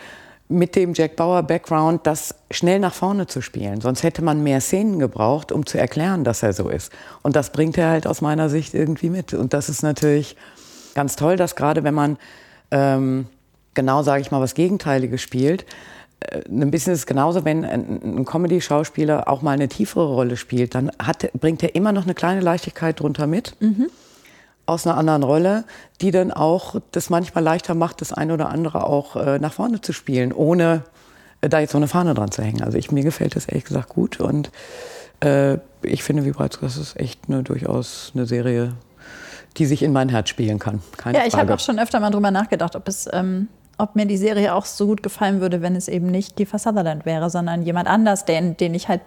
mit dem Jack Bauer Background, das schnell nach vorne zu spielen. Sonst hätte man mehr Szenen gebraucht, um zu erklären, dass er so ist. Und das bringt er halt aus meiner Sicht irgendwie mit. Und das ist natürlich ganz toll, dass gerade wenn man ähm, genau, sage ich mal, was Gegenteiliges spielt. Äh, ein bisschen ist es genauso, wenn ein, Comedy-Schauspieler auch mal eine tiefere Rolle spielt, dann hat, bringt er immer noch eine kleine Leichtigkeit drunter mit. Mhm. Aus einer anderen Rolle, die dann auch das manchmal leichter macht, das eine oder andere auch äh, nach vorne zu spielen, ohne äh, da jetzt so eine Fahne dran zu hängen. Also ich, mir gefällt das ehrlich gesagt gut und äh, ich finde, wie bereits gesagt, ist echt eine, durchaus eine Serie, die sich in mein Herz spielen kann. Keine ja, ich habe auch schon öfter mal drüber nachgedacht, ob es ähm, ob mir die Serie auch so gut gefallen würde, wenn es eben nicht Kiefer Sutherland wäre, sondern jemand anders, den, den ich halt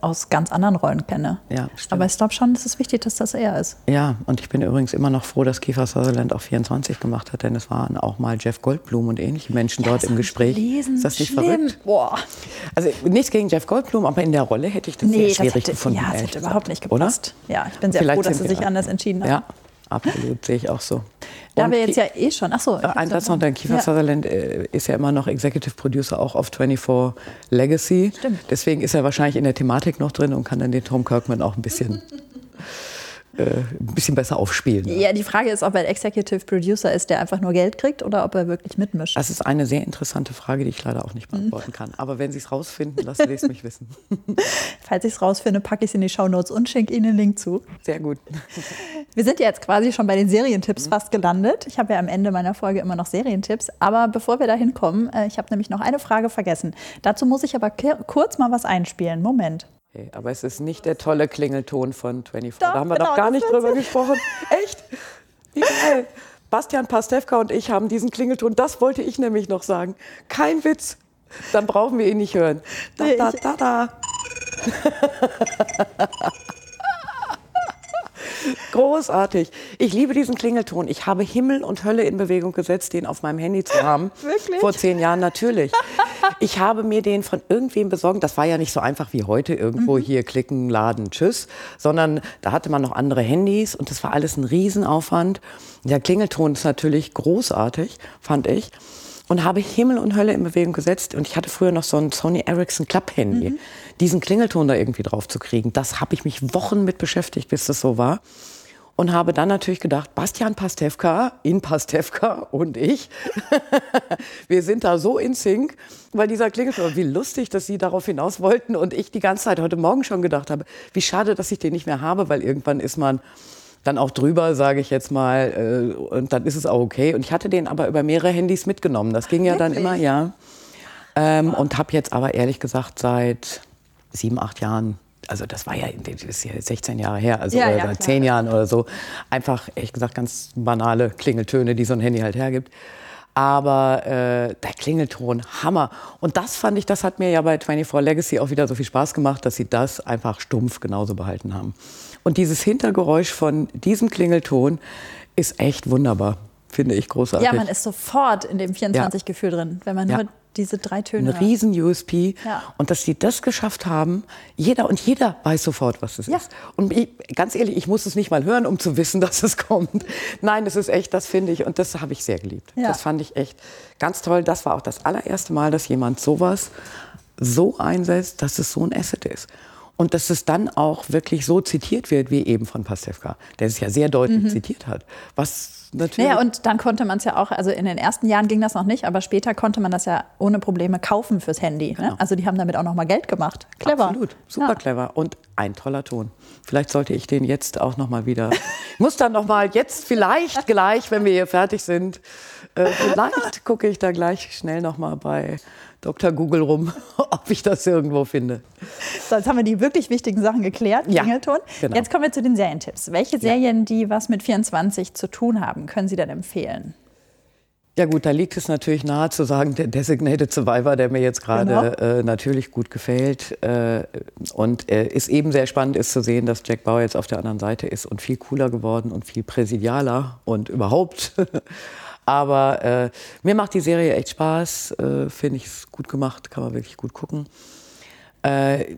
aus ganz anderen Rollen kenne. Ja, stimmt. Aber ich glaube schon, es ist wichtig, dass das er ist. Ja, und ich bin übrigens immer noch froh, dass Kiefer Sutherland auch 24 gemacht hat, denn es waren auch mal Jeff Goldblum und ähnliche Menschen ja, dort im Gespräch. Lesen, ist das nicht schlimm. verrückt? Boah. Also nichts gegen Jeff Goldblum, aber in der Rolle hätte ich das nee, sehr schwierig das hätte, gefunden. Ja, das hätte überhaupt nicht gepasst. Oder? Ja, ich bin sehr Vielleicht froh, dass sie sich anders entschieden haben. Ja, absolut, sehe ich auch so. Da und wir jetzt ja eh schon. Achso. Ein Satz noch, Kiefer ja. Sutherland äh, ist ja immer noch Executive Producer auch auf 24 Legacy. Stimmt. Deswegen ist er wahrscheinlich in der Thematik noch drin und kann dann den Tom Kirkman auch ein bisschen äh, ein bisschen besser aufspielen. Ja. ja, die Frage ist, ob er Executive Producer ist, der einfach nur Geld kriegt oder ob er wirklich mitmischt. Das ist eine sehr interessante Frage, die ich leider auch nicht beantworten kann. Aber wenn Sie es rausfinden, lassen Sie es mich wissen. Falls ich es rausfinde, packe ich es in die Shownotes und schenke Ihnen den Link zu. Sehr gut. Wir sind jetzt quasi schon bei den Serientipps mhm. fast gelandet. Ich habe ja am Ende meiner Folge immer noch Serientipps. Aber bevor wir da hinkommen, äh, ich habe nämlich noch eine Frage vergessen. Dazu muss ich aber kurz mal was einspielen. Moment. Okay, aber es ist nicht der tolle Klingelton von 24. Doch, da haben wir genau, noch gar nicht drüber gesprochen. Echt? Wie geil. Bastian Pastewka und ich haben diesen Klingelton, das wollte ich nämlich noch sagen. Kein Witz. Dann brauchen wir ihn nicht hören. Da, da, da, da. Großartig. Ich liebe diesen Klingelton. Ich habe Himmel und Hölle in Bewegung gesetzt, den auf meinem Handy zu haben. Wirklich? Vor zehn Jahren natürlich. Ich habe mir den von irgendwem besorgt. Das war ja nicht so einfach wie heute irgendwo mhm. hier klicken, laden, tschüss, sondern da hatte man noch andere Handys und das war alles ein Riesenaufwand. Der Klingelton ist natürlich großartig, fand ich und habe Himmel und Hölle in Bewegung gesetzt. Und ich hatte früher noch so ein Sony Ericsson Club-Handy. Mhm. Diesen Klingelton da irgendwie drauf zu kriegen, das habe ich mich Wochen mit beschäftigt, bis das so war. Und habe dann natürlich gedacht, Bastian Pastewka, in Pastewka und ich, wir sind da so in Sync, weil dieser Klingelton, wie lustig, dass Sie darauf hinaus wollten und ich die ganze Zeit heute Morgen schon gedacht habe, wie schade, dass ich den nicht mehr habe, weil irgendwann ist man dann auch drüber, sage ich jetzt mal, äh, und dann ist es auch okay. Und ich hatte den aber über mehrere Handys mitgenommen. Das ging ja Wirklich? dann immer, ja. Ähm, und habe jetzt aber ehrlich gesagt seit sieben, acht Jahren also das war ja, das ist ja 16 Jahre her, also ja, ja, seit zehn Jahren oder so, einfach, ehrlich gesagt, ganz banale Klingeltöne, die so ein Handy halt hergibt. Aber äh, der Klingelton, Hammer. Und das fand ich, das hat mir ja bei 24 Legacy auch wieder so viel Spaß gemacht, dass sie das einfach stumpf genauso behalten haben. Und dieses Hintergeräusch von diesem Klingelton ist echt wunderbar, finde ich großartig. Ja, man ist sofort in dem 24-Gefühl drin, wenn man Ja. nur diese drei Töne Ein riesen USP. Ja. Und dass sie das geschafft haben, jeder und jeder weiß sofort, was es Ja. ist. Und ich, ganz ehrlich, ich muss es nicht mal hören, um zu wissen, dass es kommt. Nein, es ist echt, das finde ich, und das habe ich sehr geliebt. Ja. Das fand ich echt ganz toll. Das war auch das allererste Mal, dass jemand sowas so einsetzt, dass es so ein Asset ist. Und dass es dann auch wirklich so zitiert wird, wie eben von Pastewka, der es ja sehr deutlich zitiert hat. Was natürlich. Naja, und dann konnte man es ja auch, also in den ersten Jahren ging das noch nicht, aber später konnte man das ja ohne Probleme kaufen fürs Handy. Ne? Also die haben damit auch noch mal Geld gemacht. Clever. Absolut, super Ja. clever und ein toller Ton. Vielleicht sollte ich den jetzt auch noch mal wieder. Ich muss dann noch mal jetzt vielleicht gleich, wenn wir hier fertig sind, äh, vielleicht gucke ich da gleich schnell noch mal bei Dr. Google rum, ob ich das irgendwo finde. So, jetzt haben wir die wirklich wichtigen Sachen geklärt, Ja, Klingelton. genau. Jetzt kommen wir zu den Serientipps. Welche Serien, die was mit 24 zu tun haben, können Sie denn empfehlen? Ja gut, da liegt es natürlich nahe zu sagen, der Designated Survivor, der mir jetzt gerade Genau. äh, natürlich gut gefällt äh, und äh, ist eben sehr spannend ist zu sehen, dass Jack Bauer jetzt auf der anderen Seite ist und viel cooler geworden und viel präsidialer und überhaupt. Aber äh, mir macht die Serie echt Spaß, äh, finde ich es gut gemacht, kann man wirklich gut gucken. Äh,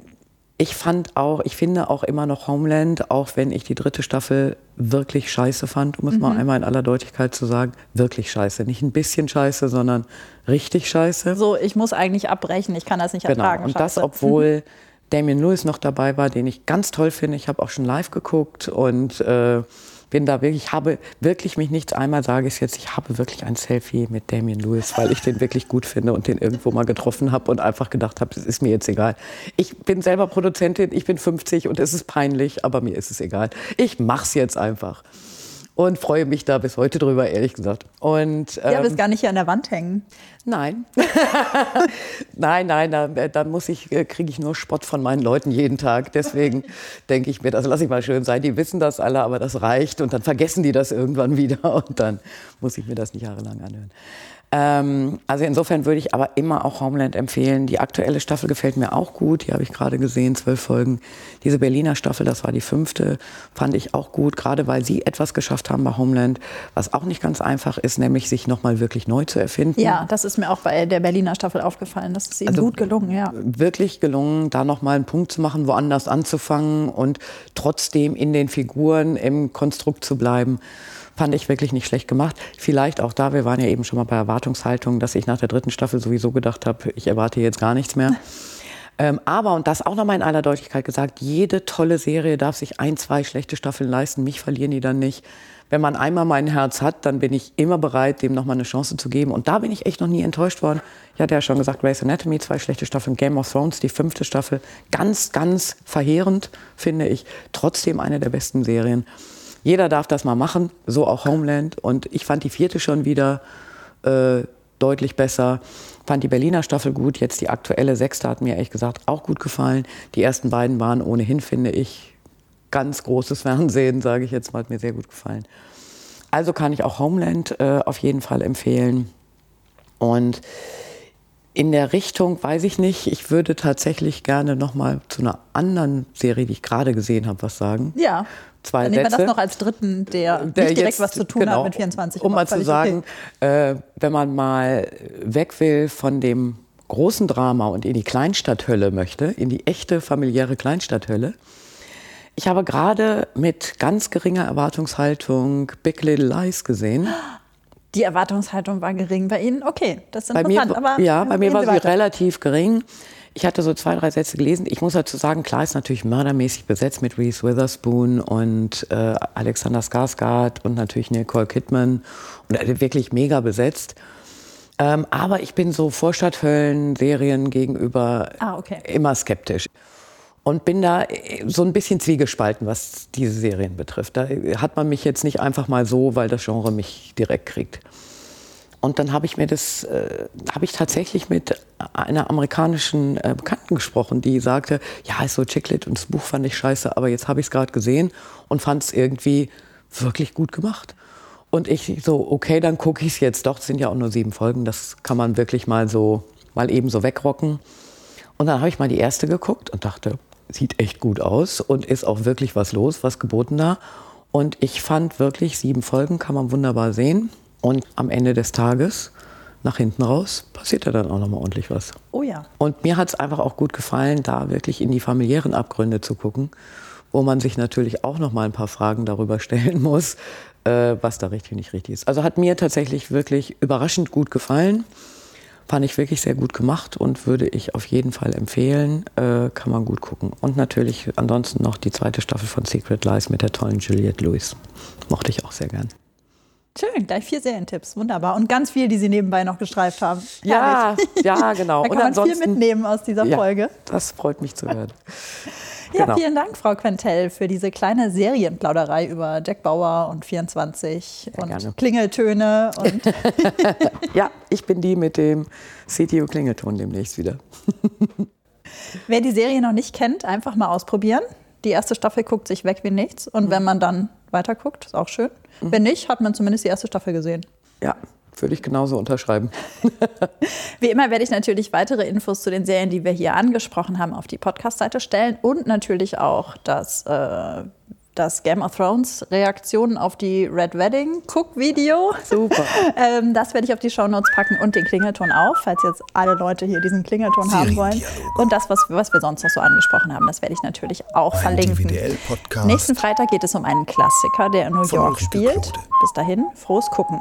ich fand auch, ich finde auch immer noch Homeland, auch wenn ich die dritte Staffel wirklich scheiße fand, um es mal einmal in aller Deutlichkeit zu sagen, wirklich scheiße. Nicht ein bisschen scheiße, sondern richtig scheiße. So, ich muss eigentlich abbrechen, ich kann das nicht Genau. ertragen. Und das, Scheiße. obwohl Damien Lewis noch dabei war, den ich ganz toll finde. Ich habe auch schon live geguckt und äh, bin da wirklich, ich habe wirklich mich nichts einmal sage ich jetzt, ich habe wirklich ein Selfie mit Damien Lewis, weil ich den wirklich gut finde und den irgendwo mal getroffen habe und einfach gedacht habe, es ist mir jetzt egal. Ich bin selber Produzentin, ich bin 50 und es ist peinlich, aber mir ist es egal. Ich mach's jetzt einfach. Und freue mich da bis heute drüber, ehrlich gesagt. Und, Ich habe ähm, es gar nicht hier an der Wand hängen. Nein. nein, nein, da, da muss ich, äh, kriege ich nur Spott von meinen Leuten jeden Tag. Deswegen denke ich mir, das lasse ich mal schön sein. Die wissen das alle, aber das reicht. Und dann vergessen die das irgendwann wieder. Und dann muss ich mir das nicht jahrelang anhören. Ähm, also insofern würde ich aber immer auch Homeland empfehlen. Die aktuelle Staffel gefällt mir auch gut. Die habe ich gerade gesehen, zwölf Folgen. Diese Berliner Staffel, das war die fünfte, fand ich auch gut, gerade weil sie etwas geschafft haben bei Homeland, was auch nicht ganz einfach ist, nämlich sich nochmal wirklich neu zu erfinden Ja, das ist mir auch bei der Berliner Staffel aufgefallen. Das ist ihnen Also gut gelungen, ja. wirklich gelungen, da noch mal einen Punkt zu machen, woanders anzufangen und trotzdem in den Figuren im Konstrukt zu bleiben. Fand ich wirklich nicht schlecht gemacht. Vielleicht auch da, wir waren ja eben schon mal bei Erwartungshaltung, dass ich nach der dritten Staffel sowieso gedacht habe, ich erwarte jetzt gar nichts mehr. Ähm, aber, und das auch nochmal in aller Deutlichkeit gesagt, jede tolle Serie darf sich ein, zwei schlechte Staffeln leisten. Mich verlieren die dann nicht. Wenn man einmal mein Herz hat, dann bin ich immer bereit, dem nochmal eine Chance zu geben. Und da bin ich echt noch nie enttäuscht worden. Ich hatte ja schon gesagt, Grey's Anatomy, zwei schlechte Staffeln, Game of Thrones, die fünfte Staffel. Ganz, ganz verheerend, finde ich. Trotzdem eine der besten Serien. Jeder darf das mal machen, so auch Homeland. Und ich fand die vierte schon wieder äh, deutlich besser. Fand die Berliner Staffel gut, jetzt die aktuelle sechste hat mir ehrlich gesagt auch gut gefallen. Die ersten beiden waren ohnehin, finde ich, ganz großes Fernsehen, sage ich jetzt mal, hat mir sehr gut gefallen. Also kann ich auch Homeland äh, auf jeden Fall empfehlen. Und in der Richtung weiß ich nicht. Ich würde tatsächlich gerne noch mal zu einer anderen Serie, die ich gerade gesehen habe, was sagen. Ja. Zwei Dann nehmen wir das noch als dritten, der, Der nicht direkt jetzt- was zu tun genau, hat mit 24. Um mal zu sagen, okay. äh, wenn man mal weg will von dem großen Drama und in die Kleinstadthölle möchte, in die echte familiäre Kleinstadthölle. Ich habe gerade mit ganz geringer Erwartungshaltung Big Little Lies gesehen. Die Erwartungshaltung war gering bei Ihnen. Okay, das ist Bei mir, interessant. aber ja, bei mir war Sie sie weiter. relativ gering. Ich hatte so zwei, drei Sätze gelesen. Ich muss dazu sagen, klar ist natürlich mördermäßig besetzt mit Reese Witherspoon und äh, Alexander Skarsgård und natürlich Nicole Kidman und äh, wirklich mega besetzt. Ähm, aber ich bin so Vorstadthöllen-Serien gegenüber Ah, okay. immer skeptisch. Und bin da äh, so ein bisschen zwiegespalten, was diese Serien betrifft. Da äh, hat man mich jetzt nicht einfach mal so, weil das Genre mich direkt kriegt. Und dann habe ich mir das, äh, habe ich tatsächlich mit einer amerikanischen äh, Bekannten gesprochen, die sagte, ja, ist so Chicklit und das Buch fand ich scheiße, aber jetzt habe ich es gerade gesehen und fand es irgendwie wirklich gut gemacht. Und ich so, okay, dann gucke ich es jetzt doch. Es sind ja auch nur sieben Folgen, das kann man wirklich mal so, mal eben so wegrocken. Und dann habe ich mal die erste geguckt und dachte, sieht echt gut aus und ist auch wirklich was los, was geboten da. Und ich fand wirklich, sieben Folgen kann man wunderbar sehen. Und am Ende des Tages, nach hinten raus, passiert da dann auch nochmal ordentlich was. Oh ja. Und mir hat es einfach auch gut gefallen, da wirklich in die familiären Abgründe zu gucken, wo man sich natürlich auch nochmal ein paar Fragen darüber stellen muss, äh, was da richtig und nicht richtig ist. Also hat mir tatsächlich wirklich überraschend gut gefallen. Fand ich wirklich sehr gut gemacht und würde ich auf jeden Fall empfehlen. Äh, kann man gut gucken. Und natürlich ansonsten noch die zweite Staffel von Secret Lies mit der tollen Juliette Lewis. Mochte ich auch sehr gern. Schön, gleich vier Serientipps, wunderbar. Und ganz viel, die Sie nebenbei noch gestreift haben. Ja, ja, genau. da kann und man viel mitnehmen aus dieser ja, Folge. Das freut mich zu hören. Ja, Genau. vielen Dank, Frau Quentel, für diese kleine Serienplauderei über Jack Bauer und 24 und gerne. Klingeltöne. Und Ja, ich bin die mit dem CTO Klingelton demnächst wieder. wer die Serie noch nicht kennt, einfach mal ausprobieren. Die erste Staffel guckt sich weg wie nichts. Und Mhm. wenn man dann weiter guckt, ist auch schön. Wenn nicht, hat man zumindest die erste Staffel gesehen. Ja, würde ich genauso unterschreiben. Wie immer werde ich natürlich weitere Infos zu den Serien, die wir hier angesprochen haben, auf die Podcast-Seite stellen und natürlich auch das, äh, das Game of Thrones Reaktionen auf die Red Wedding Cook-Video. Super. Ähm, das werde ich auf die Shownotes packen und den Klingelton auch, falls jetzt alle Leute hier diesen Klingelton haben wollen. Und das, was, was wir sonst noch so angesprochen haben, das werde ich natürlich auch Ein verlinken. Nächsten Freitag geht es um einen Klassiker, der in New von York spielt. Bis dahin, frohes Gucken.